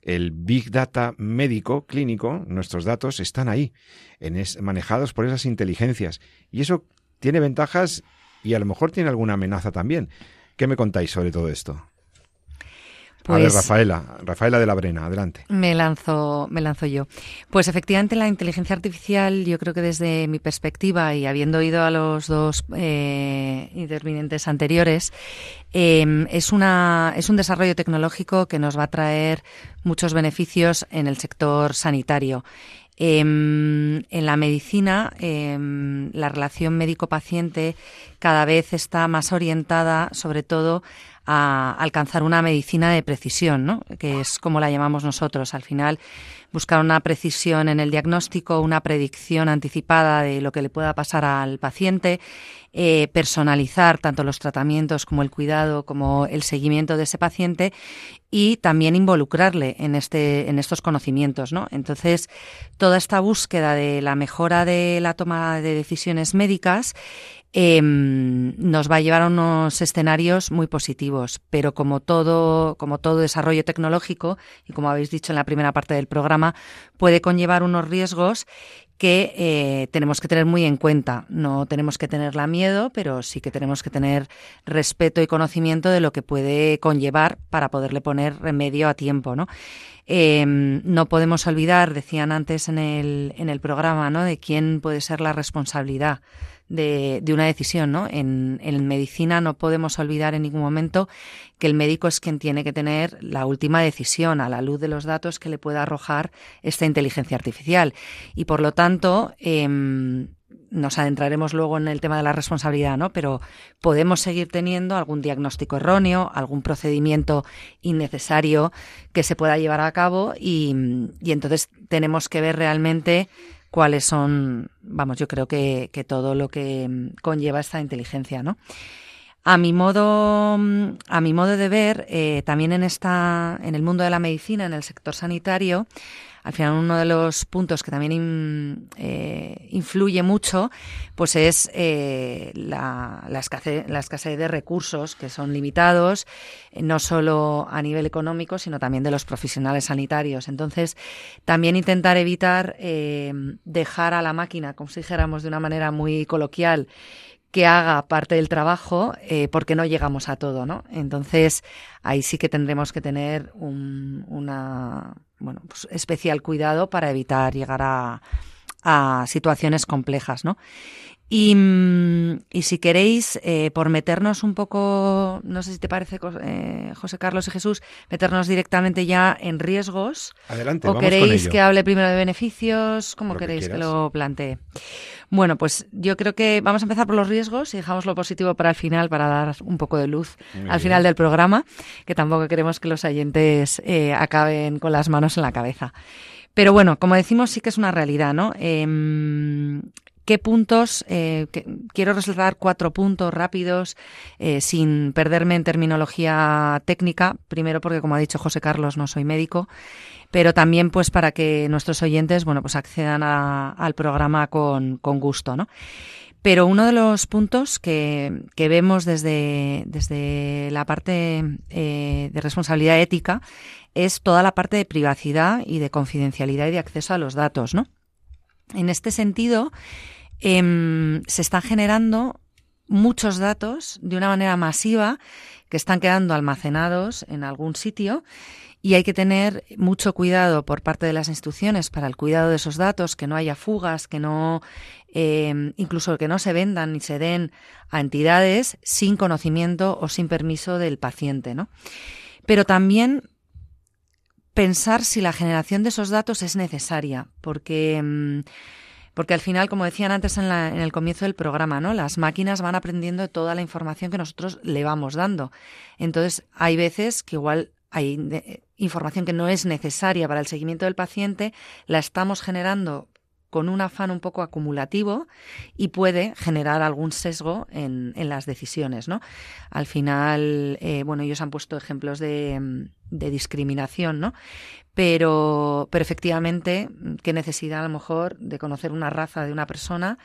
El Big Data médico, clínico, nuestros datos están ahí, en manejados por esas inteligencias. Y eso tiene ventajas y a lo mejor tiene alguna amenaza también. ¿Qué me contáis sobre todo esto? A ver, pues Rafaela, Rafaela de la Brena, adelante. Me lanzo, me lanzo yo. Pues efectivamente la inteligencia artificial, yo creo que desde mi perspectiva y habiendo oído a los dos eh, intervinientes anteriores, em, es, una, es un desarrollo tecnológico que nos va a traer muchos beneficios en el sector sanitario. Em, en la medicina, em, la relación médico-paciente cada vez está más orientada, sobre todo, a alcanzar una medicina de precisión, ¿no? que es como la llamamos nosotros. Al final, buscar una precisión en el diagnóstico, una predicción anticipada de lo que le pueda pasar al paciente, eh, personalizar tanto los tratamientos como el cuidado, como el seguimiento de ese paciente y también involucrarle en, este, en estos conocimientos. ¿no? Entonces, toda esta búsqueda de la mejora de la toma de decisiones médicas Em, nos va a llevar a unos escenarios muy positivos. Pero como todo, como todo desarrollo tecnológico, y como habéis dicho en la primera parte del programa, puede conllevar unos riesgos que eh, tenemos que tener muy en cuenta. No tenemos que tenerla miedo, pero sí que tenemos que tener respeto y conocimiento de lo que puede conllevar para poderle poner remedio a tiempo, ¿no? Em, no podemos olvidar, decían antes en el, en el programa, ¿no? de quién puede ser la responsabilidad de, de una decisión, ¿no? En, en, medicina no podemos olvidar en ningún momento que el médico es quien tiene que tener la última decisión a la luz de los datos que le pueda arrojar esta inteligencia artificial. Y por lo tanto, eh, nos adentraremos luego en el tema de la responsabilidad, ¿no? Pero podemos seguir teniendo algún diagnóstico erróneo, algún procedimiento innecesario que se pueda llevar a cabo y, y entonces tenemos que ver realmente cuáles son, vamos, yo creo que, que todo lo que mm, conlleva esta inteligencia, ¿no? A mi modo, mm, a mi modo de ver, eh, también en esta, en el mundo de la medicina, en el sector sanitario, al final uno de los puntos que también eh, influye mucho, pues es eh, la, la, escasez, de recursos que son limitados, eh, no solo a nivel económico, sino también de los profesionales sanitarios. Entonces, también intentar evitar dejar a la máquina, como si dijéramos de una manera muy coloquial, que haga parte del trabajo eh, porque no llegamos a todo, ¿no? Entonces, ahí sí que tendremos que tener un, una, bueno, pues especial cuidado para evitar llegar a, a situaciones complejas, ¿no? Y, mm, si queréis, eh, por meternos un poco, no sé si te parece, eh, José Carlos y Jesús, meternos directamente ya en riesgos. Adelante, ¿O queréis que hable primero de beneficios? ¿Cómo queréis que, lo plantee? Bueno, pues yo creo que vamos a empezar por los riesgos y dejamos lo positivo para el final, para dar un poco de luz al final del programa, que tampoco queremos que los oyentes eh, acaben con las manos en la cabeza. Pero bueno, como decimos, sí que es una realidad, ¿no? Em, ¿Qué puntos? Eh, quiero resaltar cuatro puntos rápidos eh, sin perderme en terminología técnica. Primero porque, como ha dicho José Carlos, no soy médico, pero también pues para que nuestros oyentes, bueno, pues accedan al programa con, gusto, ¿no? Pero uno de los puntos que, vemos desde, desde la parte eh, de responsabilidad ética es toda la parte de privacidad y de confidencialidad y de acceso a los datos, ¿no? En este sentido, em, se están generando muchos datos de una manera masiva que están quedando almacenados en algún sitio y hay que tener mucho cuidado por parte de las instituciones para el cuidado de esos datos, que no haya fugas, que no, em, incluso que no se vendan ni se den a entidades sin conocimiento o sin permiso del paciente, ¿no? Pero también pensar si la generación de esos datos es necesaria, porque, mm, porque al final, como decían antes en, el comienzo del programa, ¿no? las máquinas van aprendiendo toda la información que nosotros le vamos dando. Entonces, hay veces que igual hay eh, información que no es necesaria para el seguimiento del paciente, la estamos generando con un afán un poco acumulativo y puede generar algún sesgo en, las decisiones. ¿no? Al final, eh, bueno, ellos han puesto ejemplos de, discriminación, ¿no? Pero, pero efectivamente, qué necesidad a lo mejor de conocer una raza de una persona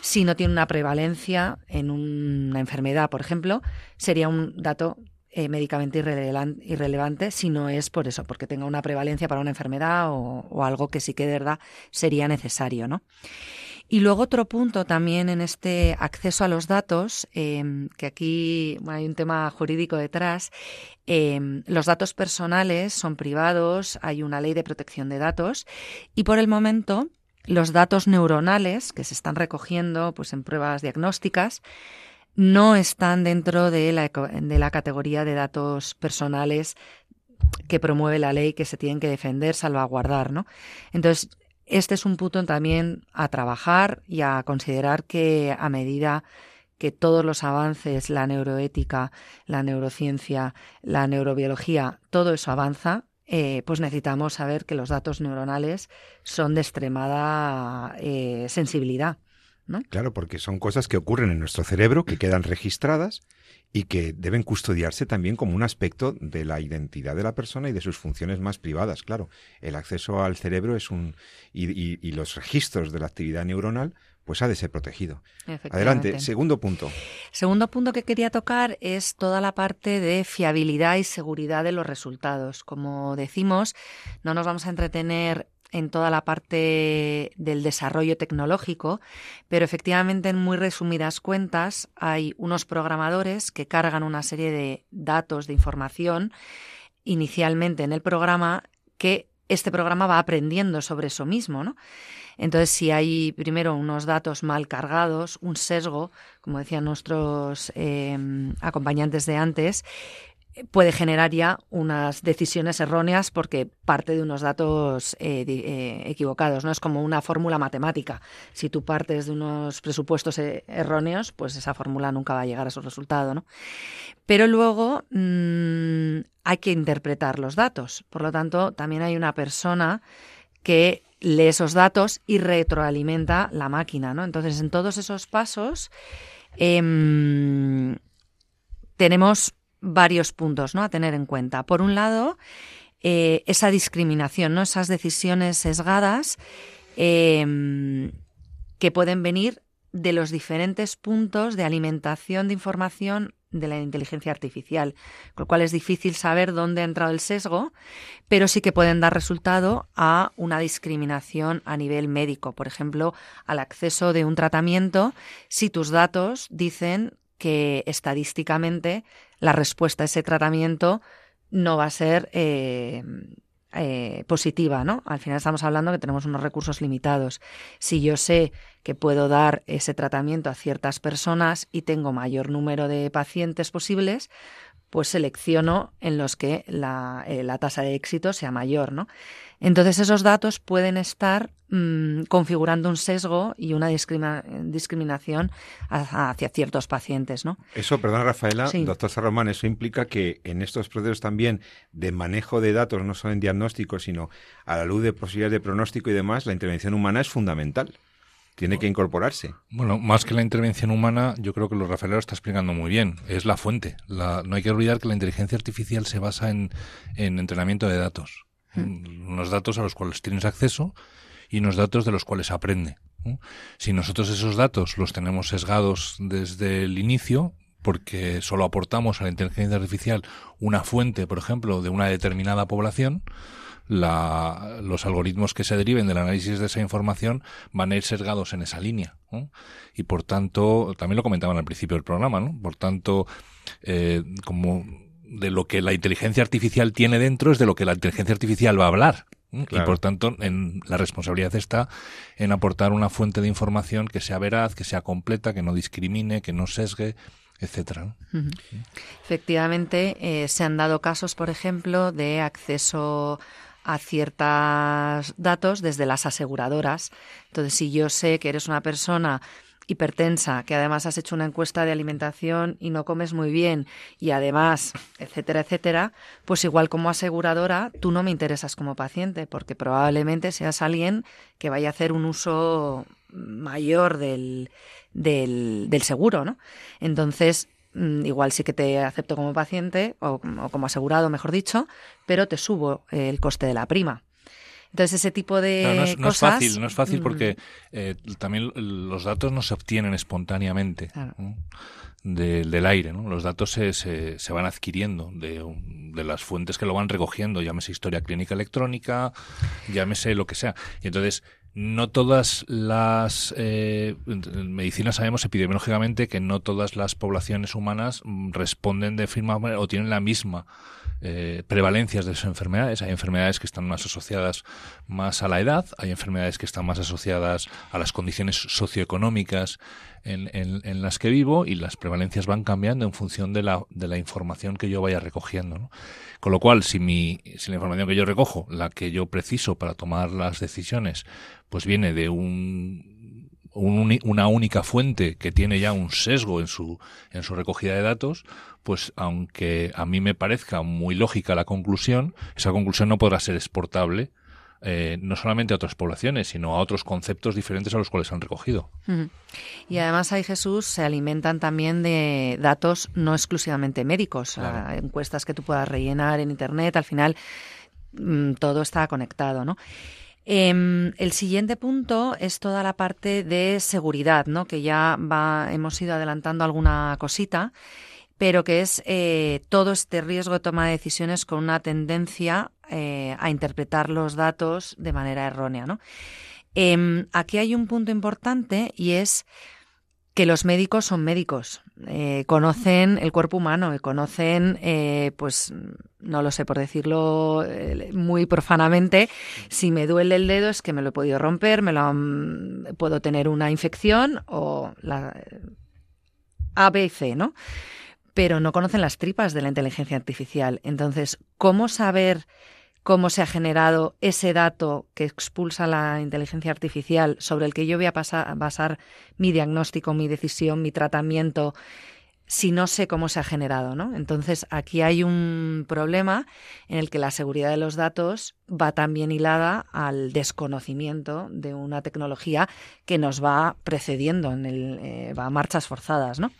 si no tiene una prevalencia en una enfermedad, por ejemplo, sería un dato eh, médicamente irrelevante si no es por eso, porque tenga una prevalencia para una enfermedad o, algo que sí que de verdad sería necesario, ¿no? Y luego otro punto también en este acceso a los datos, em, que aquí hay un tema jurídico detrás, em, los datos personales son privados, hay una ley de protección de datos y por el momento los datos neuronales que se están recogiendo pues, en pruebas diagnósticas no están dentro de la, de la categoría de datos personales que promueve la ley que se tienen que defender, salvaguardar, ¿no? Entonces, este es un punto también a trabajar y a considerar que a medida que todos los avances, la neuroética, la neurociencia, la neurobiología, todo eso avanza, eh, pues necesitamos saber que los datos neuronales son de extremada eh, sensibilidad. Claro, porque son cosas que ocurren en nuestro cerebro, que quedan registradas y que deben custodiarse también como un aspecto de la identidad de la persona y de sus funciones más privadas. Claro, el acceso al cerebro es un y, los registros de la actividad neuronal pues ha de ser protegido. Adelante, segundo punto. Segundo punto que quería tocar es toda la parte de fiabilidad y seguridad de los resultados. Como decimos, no nos vamos a entretener en toda la parte del desarrollo tecnológico, pero efectivamente en muy resumidas cuentas hay unos programadores que cargan una serie de datos, de información, inicialmente en el programa que este programa va aprendiendo sobre eso mismo, ¿no? Entonces, si hay primero unos datos mal cargados, un sesgo, como decían nuestros eh, acompañantes de antes, puede generar ya unas decisiones erróneas porque parte de unos datos eh, eh, equivocados. No es como una fórmula matemática. Si tú partes de unos presupuestos eh, erróneos, pues esa fórmula nunca va a llegar a su resultado. ¿no? Pero luego mm, hay que interpretar los datos. Por lo tanto, también hay una persona que lee esos datos y retroalimenta la máquina. ¿no? Entonces, en todos esos pasos em, tenemos varios puntos ¿no? a tener en cuenta. Por un lado, eh, esa discriminación, ¿no? esas decisiones sesgadas em, que pueden venir de los diferentes puntos de alimentación de información de la inteligencia artificial, con lo cual es difícil saber dónde ha entrado el sesgo, pero sí que pueden dar resultado a una discriminación a nivel médico, por ejemplo, al acceso de un tratamiento si tus datos dicen que estadísticamente la respuesta a ese tratamiento no va a ser eh, eh, positiva, ¿no? Al final estamos hablando que tenemos unos recursos limitados. Si yo sé que puedo dar ese tratamiento a ciertas personas y tengo mayor número de pacientes posibles, pues selecciono en los que la, eh, tasa de éxito sea mayor, ¿no? Entonces esos datos pueden estar mm, configurando un sesgo y una discriminación hacia ciertos pacientes, ¿no? Eso, perdón Rafaela, doctor Sarromán, eso implica que en estos procesos también de manejo de datos, no solo en diagnóstico, sino a la luz de posibilidades de pronóstico y demás, la intervención humana es fundamental tiene que incorporarse. Bueno, más que la intervención humana, yo creo que lo Rafael lo está explicando muy bien. Es la fuente. no hay que olvidar que la inteligencia artificial se basa en, entrenamiento de datos. Hmm. Unos datos a los cuales tienes acceso y unos datos de los cuales aprende. Si nosotros esos datos los tenemos sesgados desde el inicio, porque solo aportamos a la inteligencia artificial una fuente, por ejemplo, de una determinada población, la, los algoritmos que se deriven del análisis de esa información van a ir sesgados en esa línea. Y por tanto, también lo comentaban al principio del programa, ¿no? Por tanto, eh, como de lo que la inteligencia artificial tiene dentro es de lo que la inteligencia artificial va a hablar. Y por tanto, en, la responsabilidad está en aportar una fuente de información que sea veraz, que sea completa, que no discrimine, que no sesgue, etcétera. Efectivamente, eh, se han dado casos, por ejemplo, de acceso a ciertos datos desde las aseguradoras. Entonces, si yo sé que eres una persona hipertensa, que además has hecho una encuesta de alimentación y no comes muy bien y además, etcétera, etcétera, pues igual como aseguradora tú no me interesas como paciente porque probablemente seas alguien que vaya a hacer un uso mayor del, del, del seguro, ¿no? Entonces, igual sí que te acepto como paciente o, como asegurado, mejor dicho, pero te subo el coste de la prima. Entonces ese tipo de no, es, no es fácil, no es fácil porque mm. eh, también los datos no se obtienen espontáneamente del aire, ¿no? Los datos se, se, se van adquiriendo de, de, las fuentes que lo van recogiendo, llámese historia clínica electrónica, llámese lo que sea. Y entonces no todas las eh, en medicina sabemos epidemiológicamente que no todas las poblaciones humanas mm, responden de forma o tienen la misma eh, prevalencias de esas enfermedades. Hay enfermedades que están más asociadas más a la edad, hay enfermedades que están más asociadas a las condiciones socioeconómicas en, en, las que vivo y las prevalencias van cambiando en función de la, de la información que yo vaya recogiendo. Con lo cual, si, mi, si la información que yo recojo, la que yo preciso para tomar las decisiones, pues viene de un, una única fuente que tiene ya un sesgo en su, en su recogida de datos, pues aunque a mí me parezca muy lógica la conclusión, esa conclusión no podrá ser exportable eh, no solamente a otras poblaciones, sino a otros conceptos diferentes a los cuales han recogido. Y además ahí, Jesús, se alimentan también de datos no exclusivamente médicos, encuestas que tú puedas rellenar en Internet, al final mm, todo está conectado, ¿no? Em, el siguiente punto es toda la parte de seguridad, ¿no? Que ya va, hemos ido adelantando alguna cosita pero que es eh, todo este riesgo de toma de decisiones con una tendencia eh, a interpretar los datos de manera errónea. ¿no? Em, aquí hay un punto importante y es que los médicos son médicos, eh, conocen el cuerpo humano y conocen, pues, no lo sé, por decirlo muy profanamente, si me duele el dedo es que me lo he podido romper, me lo puedo tener una infección o la A, B C, ¿no? pero no conocen las tripas de la inteligencia artificial. Entonces, ¿cómo saber cómo se ha generado ese dato que expulsa la inteligencia artificial sobre el que yo voy a basar mi diagnóstico, mi decisión, mi tratamiento, si no sé cómo se ha generado, ¿no? Entonces, aquí hay un problema en el que la seguridad de los datos va también hilada al desconocimiento de una tecnología que nos va precediendo, en el, eh, va a marchas forzadas, ¿no?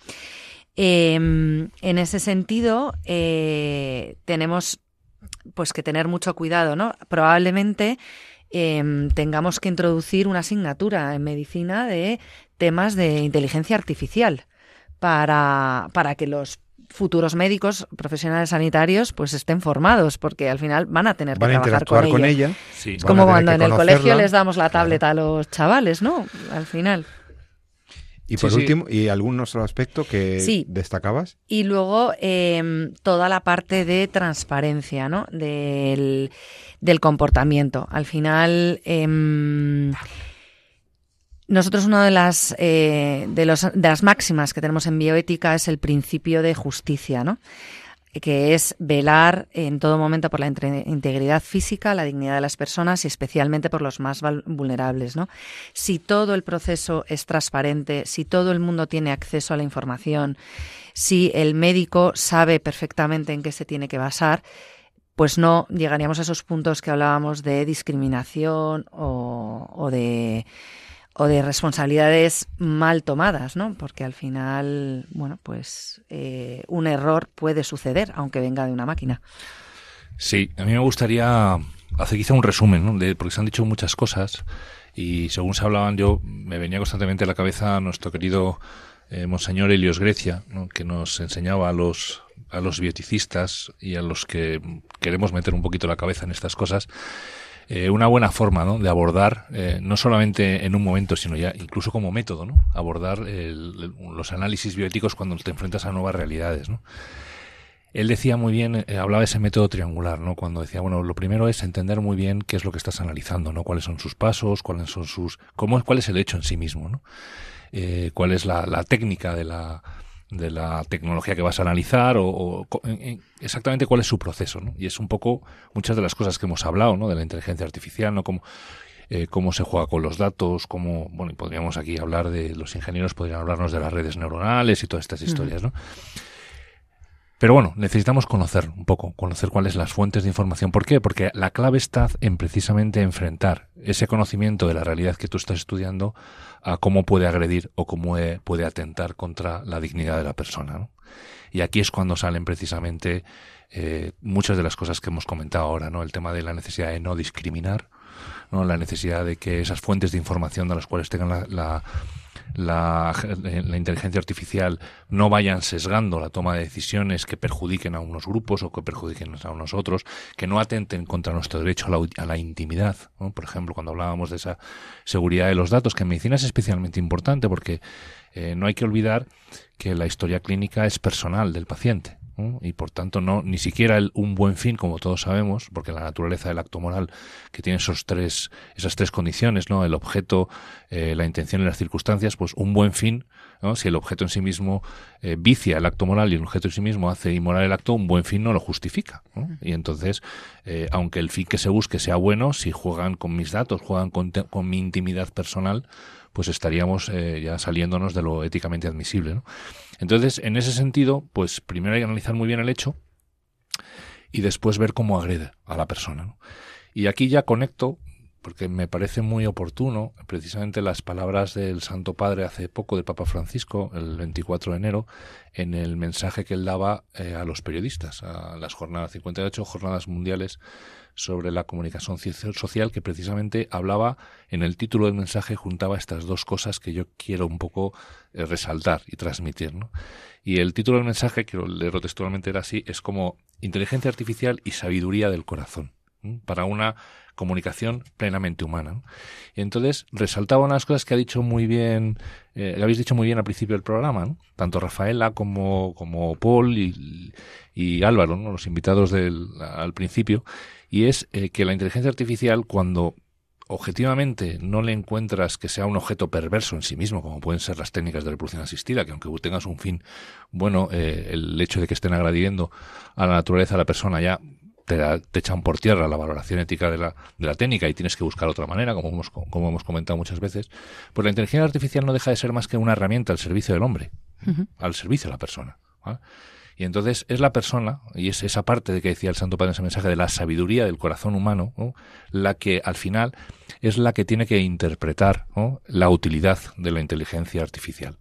Em, en ese sentido, eh, tenemos pues que tener mucho cuidado, ¿no? Probablemente em, tengamos que introducir una asignatura en medicina de temas de inteligencia artificial para, para que los futuros médicos, profesionales sanitarios, pues estén formados, porque al final van a tener que trabajar con, ella. Es como cuando en el colegio les damos la tableta a los chavales, ¿no? Al final. Y por último, ¿y algún otro aspecto que destacabas? Y luego em, toda la parte de transparencia, ¿no? Del, comportamiento. Al final, em, nosotros una de las, eh, de, los, de las máximas que tenemos en bioética es el principio de justicia, ¿no? Que es velar en todo momento por la integridad física, la dignidad de las personas y especialmente por los más vulnerables. ¿no? Si todo el proceso es transparente, si todo el mundo tiene acceso a la información, si el médico sabe perfectamente en qué se tiene que basar, pues no llegaríamos a esos puntos que hablábamos de discriminación o de o de responsabilidades mal tomadas, ¿no? Porque al final, bueno, pues eh, un error puede suceder, aunque venga de una máquina. Sí, a mí me gustaría hacer quizá un resumen, ¿no? De, porque se han dicho muchas cosas y según se hablaban yo me venía constantemente a la cabeza nuestro querido eh, Monseñor Helios Grecia, que nos enseñaba a los a los bioticistas y a los que queremos meter un poquito la cabeza en estas cosas eh, una buena forma ¿no? de abordar, eh, no solamente en un momento, sino ya incluso como método, ¿no? abordar los análisis bioéticos cuando te enfrentas a nuevas realidades. ¿no? Él decía muy bien, eh, hablaba de ese método triangular, ¿no? Cuando decía, bueno, lo primero es entender muy bien qué es lo que estás analizando, ¿no? Cuáles son sus pasos, cuáles son sus, cómo, cuál es el hecho en sí mismo, ¿no? cuál es la, la técnica de la, de la tecnología que vas a analizar o, exactamente cuál es su proceso. ¿no? Y es un poco muchas de las cosas que hemos hablado ¿no? de la inteligencia artificial, ¿no? Cómo, eh, cómo se juega con los datos, cómo, bueno, y podríamos aquí hablar de, los ingenieros podrían hablarnos de las redes neuronales y todas estas historias, ¿no? Pero bueno, necesitamos conocer un poco, conocer cuáles las fuentes de información. ¿Por qué? Porque la clave está en precisamente enfrentar ese conocimiento de la realidad que tú estás estudiando a cómo puede agredir o cómo e, puede atentar contra la dignidad de la persona. Y aquí es cuando salen precisamente eh, muchas de las cosas que hemos comentado ahora, ¿no? El tema de la necesidad de no discriminar, ¿no? La necesidad de que esas fuentes de información de las cuales tengan la, la, inteligencia artificial no vayan sesgando la toma de decisiones que perjudiquen a unos grupos o que perjudiquen a unos otros, que no atenten contra nuestro derecho a la, a la intimidad. Por ejemplo, cuando hablábamos de esa seguridad de los datos, que en medicina es especialmente importante porque eh, no hay que olvidar que la historia clínica es personal del paciente y por tanto no ni siquiera un buen fin como todos sabemos porque la naturaleza del acto moral que tiene esos tres esas tres condiciones no el objeto eh, la intención y las circunstancias pues un buen fin si el objeto en sí mismo eh, vicia el acto moral y el objeto en sí mismo hace inmoral el acto un buen fin no lo justifica y entonces eh, aunque el fin que se busque sea bueno si juegan con mis datos juegan con, con mi intimidad personal pues estaríamos ya saliéndonos de lo éticamente admisible ¿no? Entonces, en ese sentido, pues primero hay que analizar muy bien el hecho y después ver cómo agrede a la persona. Y aquí ya conecto, porque me parece muy oportuno, precisamente las palabras del Santo Padre hace poco del Papa Francisco, el 24 de enero, en el mensaje que él daba eh, a los periodistas, a las jornadas 58 jornadas mundiales sobre la comunicación social que precisamente hablaba en el título del mensaje juntaba estas dos cosas que yo quiero un poco eh, resaltar y transmitir. ¿no? Y el título del mensaje, quiero leerlo textualmente, era así, es como inteligencia artificial y sabiduría del corazón para una comunicación plenamente humana. Y entonces resaltaba unas cosas que ha dicho muy bien, eh, habéis dicho muy bien al principio del programa, tanto Rafaela como, como Paul y, y Álvaro, los invitados del, al principio, y es eh, que la inteligencia artificial cuando objetivamente no le encuentras que sea un objeto perverso en sí mismo, como pueden ser las técnicas de reproducción asistida, que aunque tengas un fin bueno, eh, el hecho de que estén agradiendo a la naturaleza de la persona ya te, te, echan por tierra la valoración ética de la, de la técnica y tienes que buscar otra manera, como hemos, como hemos comentado muchas veces, pues la inteligencia artificial no deja de ser más que una herramienta al servicio del hombre, al servicio de la persona. Y entonces es la persona, y es esa parte de que decía el Santo Padre en ese mensaje, de la sabiduría del corazón humano, la que al final es la que tiene que interpretar la utilidad de la inteligencia artificial.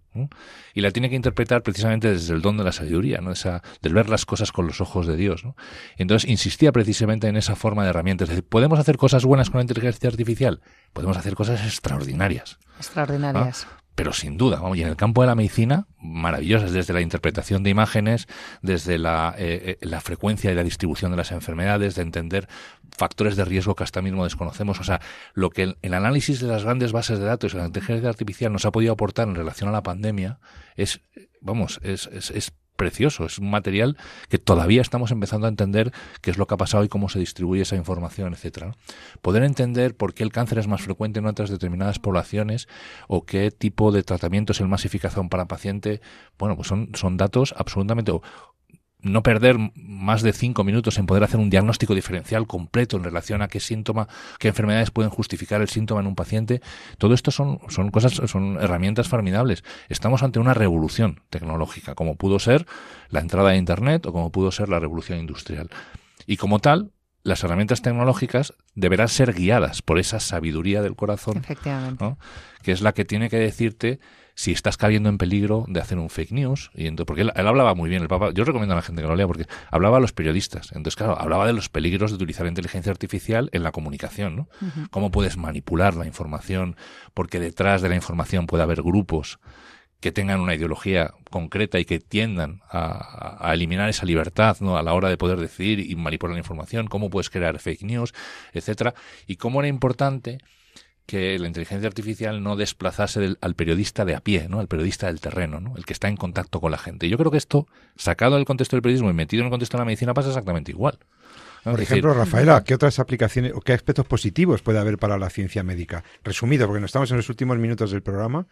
Y la tiene que interpretar precisamente desde el don de la sabiduría, ¿no? Esa, del ver las cosas con los ojos de Dios. ¿no? entonces insistía precisamente en esa forma de herramientas. Es decir, ¿podemos hacer cosas buenas con la inteligencia artificial? Podemos hacer cosas extraordinarias. Extraordinarias pero sin duda, vamos, y en el campo de la medicina, maravillosas, desde la interpretación de imágenes, desde la, eh, eh, la frecuencia y la distribución de las enfermedades, de entender factores de riesgo que hasta mismo desconocemos. O sea, lo que el, análisis de las grandes bases de datos y la inteligencia artificial nos ha podido aportar en relación a la pandemia es, vamos, es, es, es precioso, es un material que todavía estamos empezando a entender qué es lo que ha pasado y cómo se distribuye esa información, etcétera. Poder entender por qué el cáncer es más frecuente en otras determinadas poblaciones o qué tipo de tratamiento es el más eficaz para paciente, bueno, pues son, son datos absolutamente no perder más de cinco minutos en poder hacer un diagnóstico diferencial completo en relación a qué síntoma, qué enfermedades pueden justificar el síntoma en un paciente. Todo esto son, son cosas, son herramientas formidables. Estamos ante una revolución tecnológica, como pudo ser la entrada de Internet o como pudo ser la revolución industrial. Y como tal, las herramientas tecnológicas deberán ser guiadas por esa sabiduría del corazón, que es la que tiene que decirte si estás cayendo en peligro de hacer un fake news. Y entonces, porque él, hablaba muy bien, el Papa, yo recomiendo a la gente que lo lea porque hablaba a los periodistas. Entonces, claro, hablaba de los peligros de utilizar la inteligencia artificial en la comunicación, ¿no? Cómo puedes manipular la información, porque detrás de la información puede haber grupos que tengan una ideología concreta y que tiendan a, a, eliminar esa libertad ¿no? a la hora de poder decidir y manipular la información, cómo puedes crear fake news, etcétera, y cómo era importante que la inteligencia artificial no desplazase al periodista de a pie, ¿no? Al periodista del terreno, ¿no? El que está en contacto con la gente. Yo creo que esto, sacado del contexto del periodismo y metido en el contexto de la medicina, pasa exactamente igual. Por ejemplo, Rafaela, ¿qué otras aplicaciones o qué aspectos positivos puede haber para la ciencia médica? Resumido, porque no estamos en los últimos minutos del programa.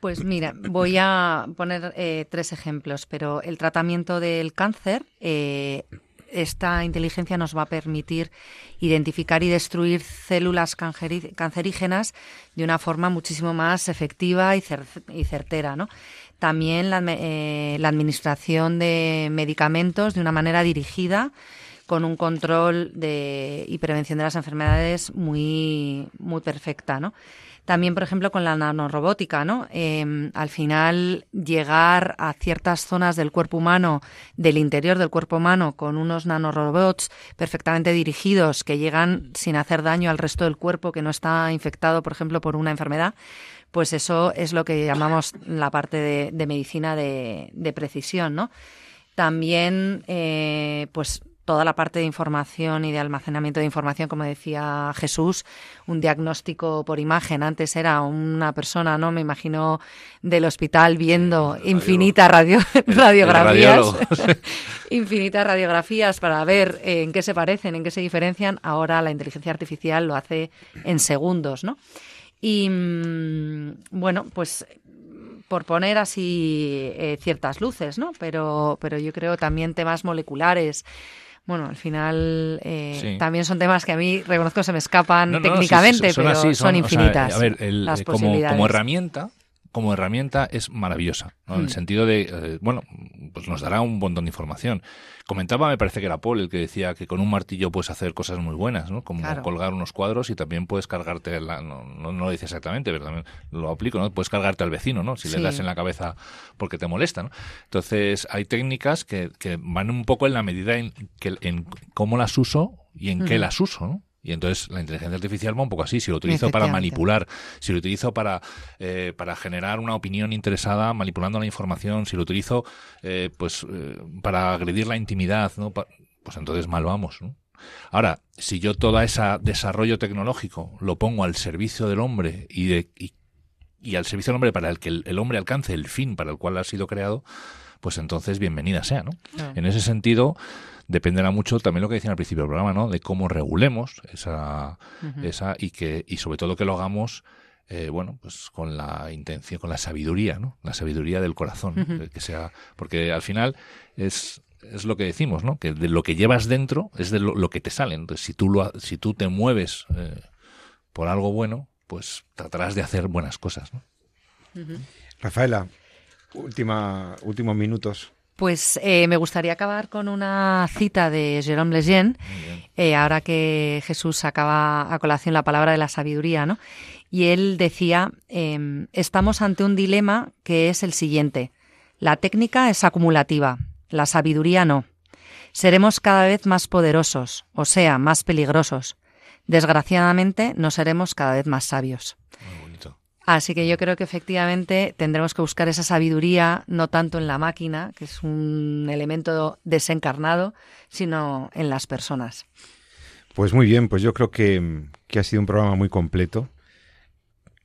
Pues mira, voy a poner eh, tres ejemplos, pero el tratamiento del cáncer eh, esta inteligencia nos va a permitir identificar y destruir células cancerígenas de una forma muchísimo más efectiva y, certera. ¿no? También la, eh, la, administración de medicamentos de una manera dirigida con un control de, y prevención de las enfermedades muy, muy perfecta. ¿no? También, por ejemplo, con la nanorobótica, ¿no? Em, al final, llegar a ciertas zonas del cuerpo humano, del interior del cuerpo humano, con unos nanorobots perfectamente dirigidos que llegan sin hacer daño al resto del cuerpo que no está infectado, por ejemplo, por una enfermedad, pues eso es lo que llamamos la parte de, medicina de, de, precisión, ¿no? También, eh, pues toda la parte de información y de almacenamiento de información, como decía Jesús, un diagnóstico por imagen. Antes era una persona, ¿no? Me imagino del hospital viendo infinitas radio, radiografías, infinitas radiografías para ver en qué se parecen, en qué se diferencian. Ahora la inteligencia artificial lo hace en segundos, ¿no? Y mm, bueno, pues por poner así eh, ciertas luces, ¿no? Pero, pero yo creo también temas moleculares, bueno, al final eh, también son temas que a mí reconozco se me escapan técnicamente, pero son, infinitas. a ver, las como, como herramienta, como herramienta es maravillosa, en el mm. sentido de, eh, bueno, pues nos dará un montón de información. Comentaba, me parece que era Paul el que decía que con un martillo puedes hacer cosas muy buenas, ¿no? Como colgar unos cuadros y también puedes cargarte, la, no, no, lo dice exactamente, pero también lo aplico, ¿no? Puedes cargarte al vecino, ¿no? Si le das en la cabeza porque te molesta, ¿no? Entonces, hay técnicas que, que van un poco en la medida en, que, en cómo las uso y en qué las uso, ¿no? Y entonces la inteligencia artificial va un poco así. Si lo utilizo para manipular, si lo utilizo para, eh, para generar una opinión interesada manipulando la información, si lo utilizo eh, pues eh, para agredir la intimidad, ¿no? pues entonces mal vamos. ¿no? Ahora, si yo todo ese desarrollo tecnológico lo pongo al servicio del hombre y, de, y, al servicio del hombre para el que el, hombre alcance el fin para el cual ha sido creado, pues entonces bienvenida sea. ¿no? En ese sentido dependerá mucho también lo que decían al principio del programa, ¿no? De cómo regulemos esa, esa y que y sobre todo que lo hagamos eh, bueno, pues con la intención, con la sabiduría, ¿no? La sabiduría del corazón, que sea, porque al final es es lo que decimos, ¿no? Que de lo que llevas dentro es de lo, que te sale. Entonces, si tú lo, si tú te mueves eh, por algo bueno, pues tratarás de hacer buenas cosas, ¿no? Rafaela, última, últimos minutos. Pues eh, me gustaría acabar con una cita de Jérôme Lejeune, eh, ahora que Jesús acaba a colación la palabra de la sabiduría, ¿no? Y él decía, em, estamos ante un dilema que es el siguiente. La técnica es acumulativa, la sabiduría no. Seremos cada vez más poderosos, o sea, más peligrosos. Desgraciadamente, no seremos cada vez más sabios. Así que yo creo que efectivamente tendremos que buscar esa sabiduría no tanto en la máquina, que es un elemento desencarnado, sino en las personas. Pues muy bien, pues yo creo que, ha sido un programa muy completo.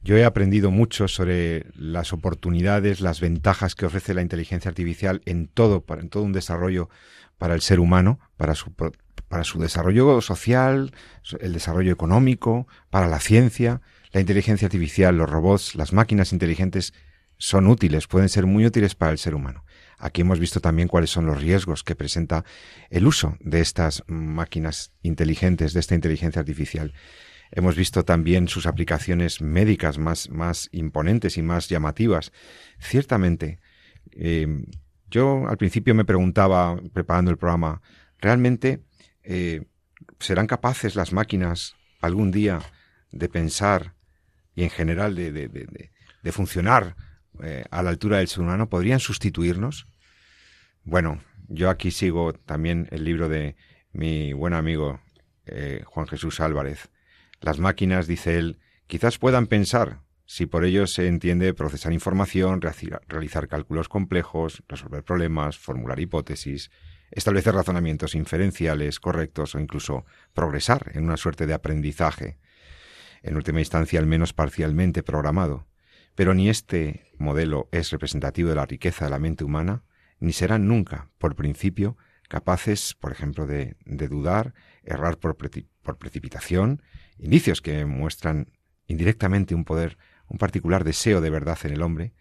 Yo he aprendido mucho sobre las oportunidades, las ventajas que ofrece la inteligencia artificial en todo, en todo un desarrollo para el ser humano, para su, para su desarrollo social, el desarrollo económico, para la ciencia. La inteligencia artificial, los robots, las máquinas inteligentes son útiles, pueden ser muy útiles para el ser humano. Aquí hemos visto también cuáles son los riesgos que presenta el uso de estas máquinas inteligentes, de esta inteligencia artificial. Hemos visto también sus aplicaciones médicas más, más imponentes y más llamativas. Ciertamente, eh, yo al principio me preguntaba, preparando el programa, ¿realmente eh, serán capaces las máquinas algún día de pensar y en general de, de, de, funcionar eh, a la altura del ser humano, ¿podrían sustituirnos? Bueno, yo aquí sigo también el libro de mi buen amigo eh, Juan Jesús Álvarez. Las máquinas, dice él, quizás puedan pensar, si por ello se entiende procesar información, realizar cálculos complejos, resolver problemas, formular hipótesis, establecer razonamientos inferenciales correctos o incluso progresar en una suerte de aprendizaje en última instancia al menos parcialmente programado, pero ni este modelo es representativo de la riqueza de la mente humana, ni serán nunca, por principio, capaces, por ejemplo, de, dudar, errar por, por precipitación, indicios que muestran indirectamente un poder, un particular deseo de verdad en el hombre,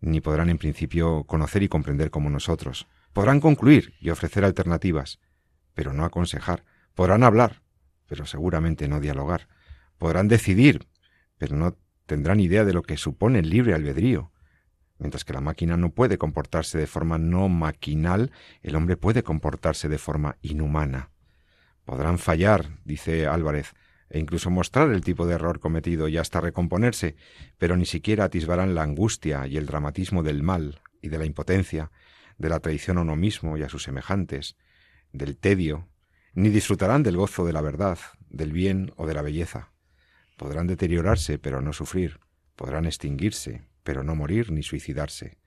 ni podrán en principio conocer y comprender como nosotros. Podrán concluir y ofrecer alternativas, pero no aconsejar. Podrán hablar, pero seguramente no dialogar. Podrán decidir, pero no tendrán idea de lo que supone el libre albedrío. Mientras que la máquina no puede comportarse de forma no maquinal, el hombre puede comportarse de forma inhumana. Podrán fallar, dice Álvarez, e incluso mostrar el tipo de error cometido y hasta recomponerse, pero ni siquiera atisbarán la angustia y el dramatismo del mal y de la impotencia, de la traición a uno mismo y a sus semejantes, del tedio, ni disfrutarán del gozo de la verdad, del bien o de la belleza. Podrán deteriorarse, pero no sufrir. Podrán extinguirse, pero no morir ni suicidarse.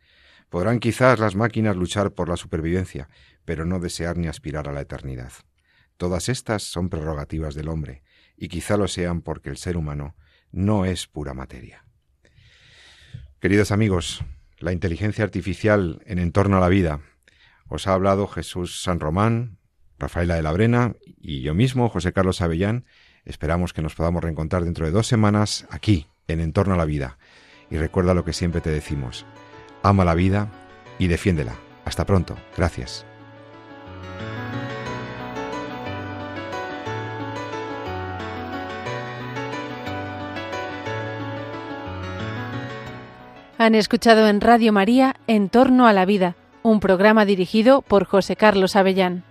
Podrán quizás las máquinas luchar por la supervivencia, pero no desear ni aspirar a la eternidad. Todas estas son prerrogativas del hombre, y quizá lo sean porque el ser humano no es pura materia. Queridos amigos, la inteligencia artificial en entorno a la vida. Os ha hablado Jesús San Román, Rafaela de la Brena y yo mismo, José Carlos Avellán, Esperamos que nos podamos reencontrar dentro de dos semanas aquí, en Entorno a la Vida. Y recuerda lo que siempre te decimos. Ama la vida y defiéndela. Hasta pronto. Gracias. Han escuchado en Radio María En torno a la vida, un programa dirigido por José Carlos Avellán.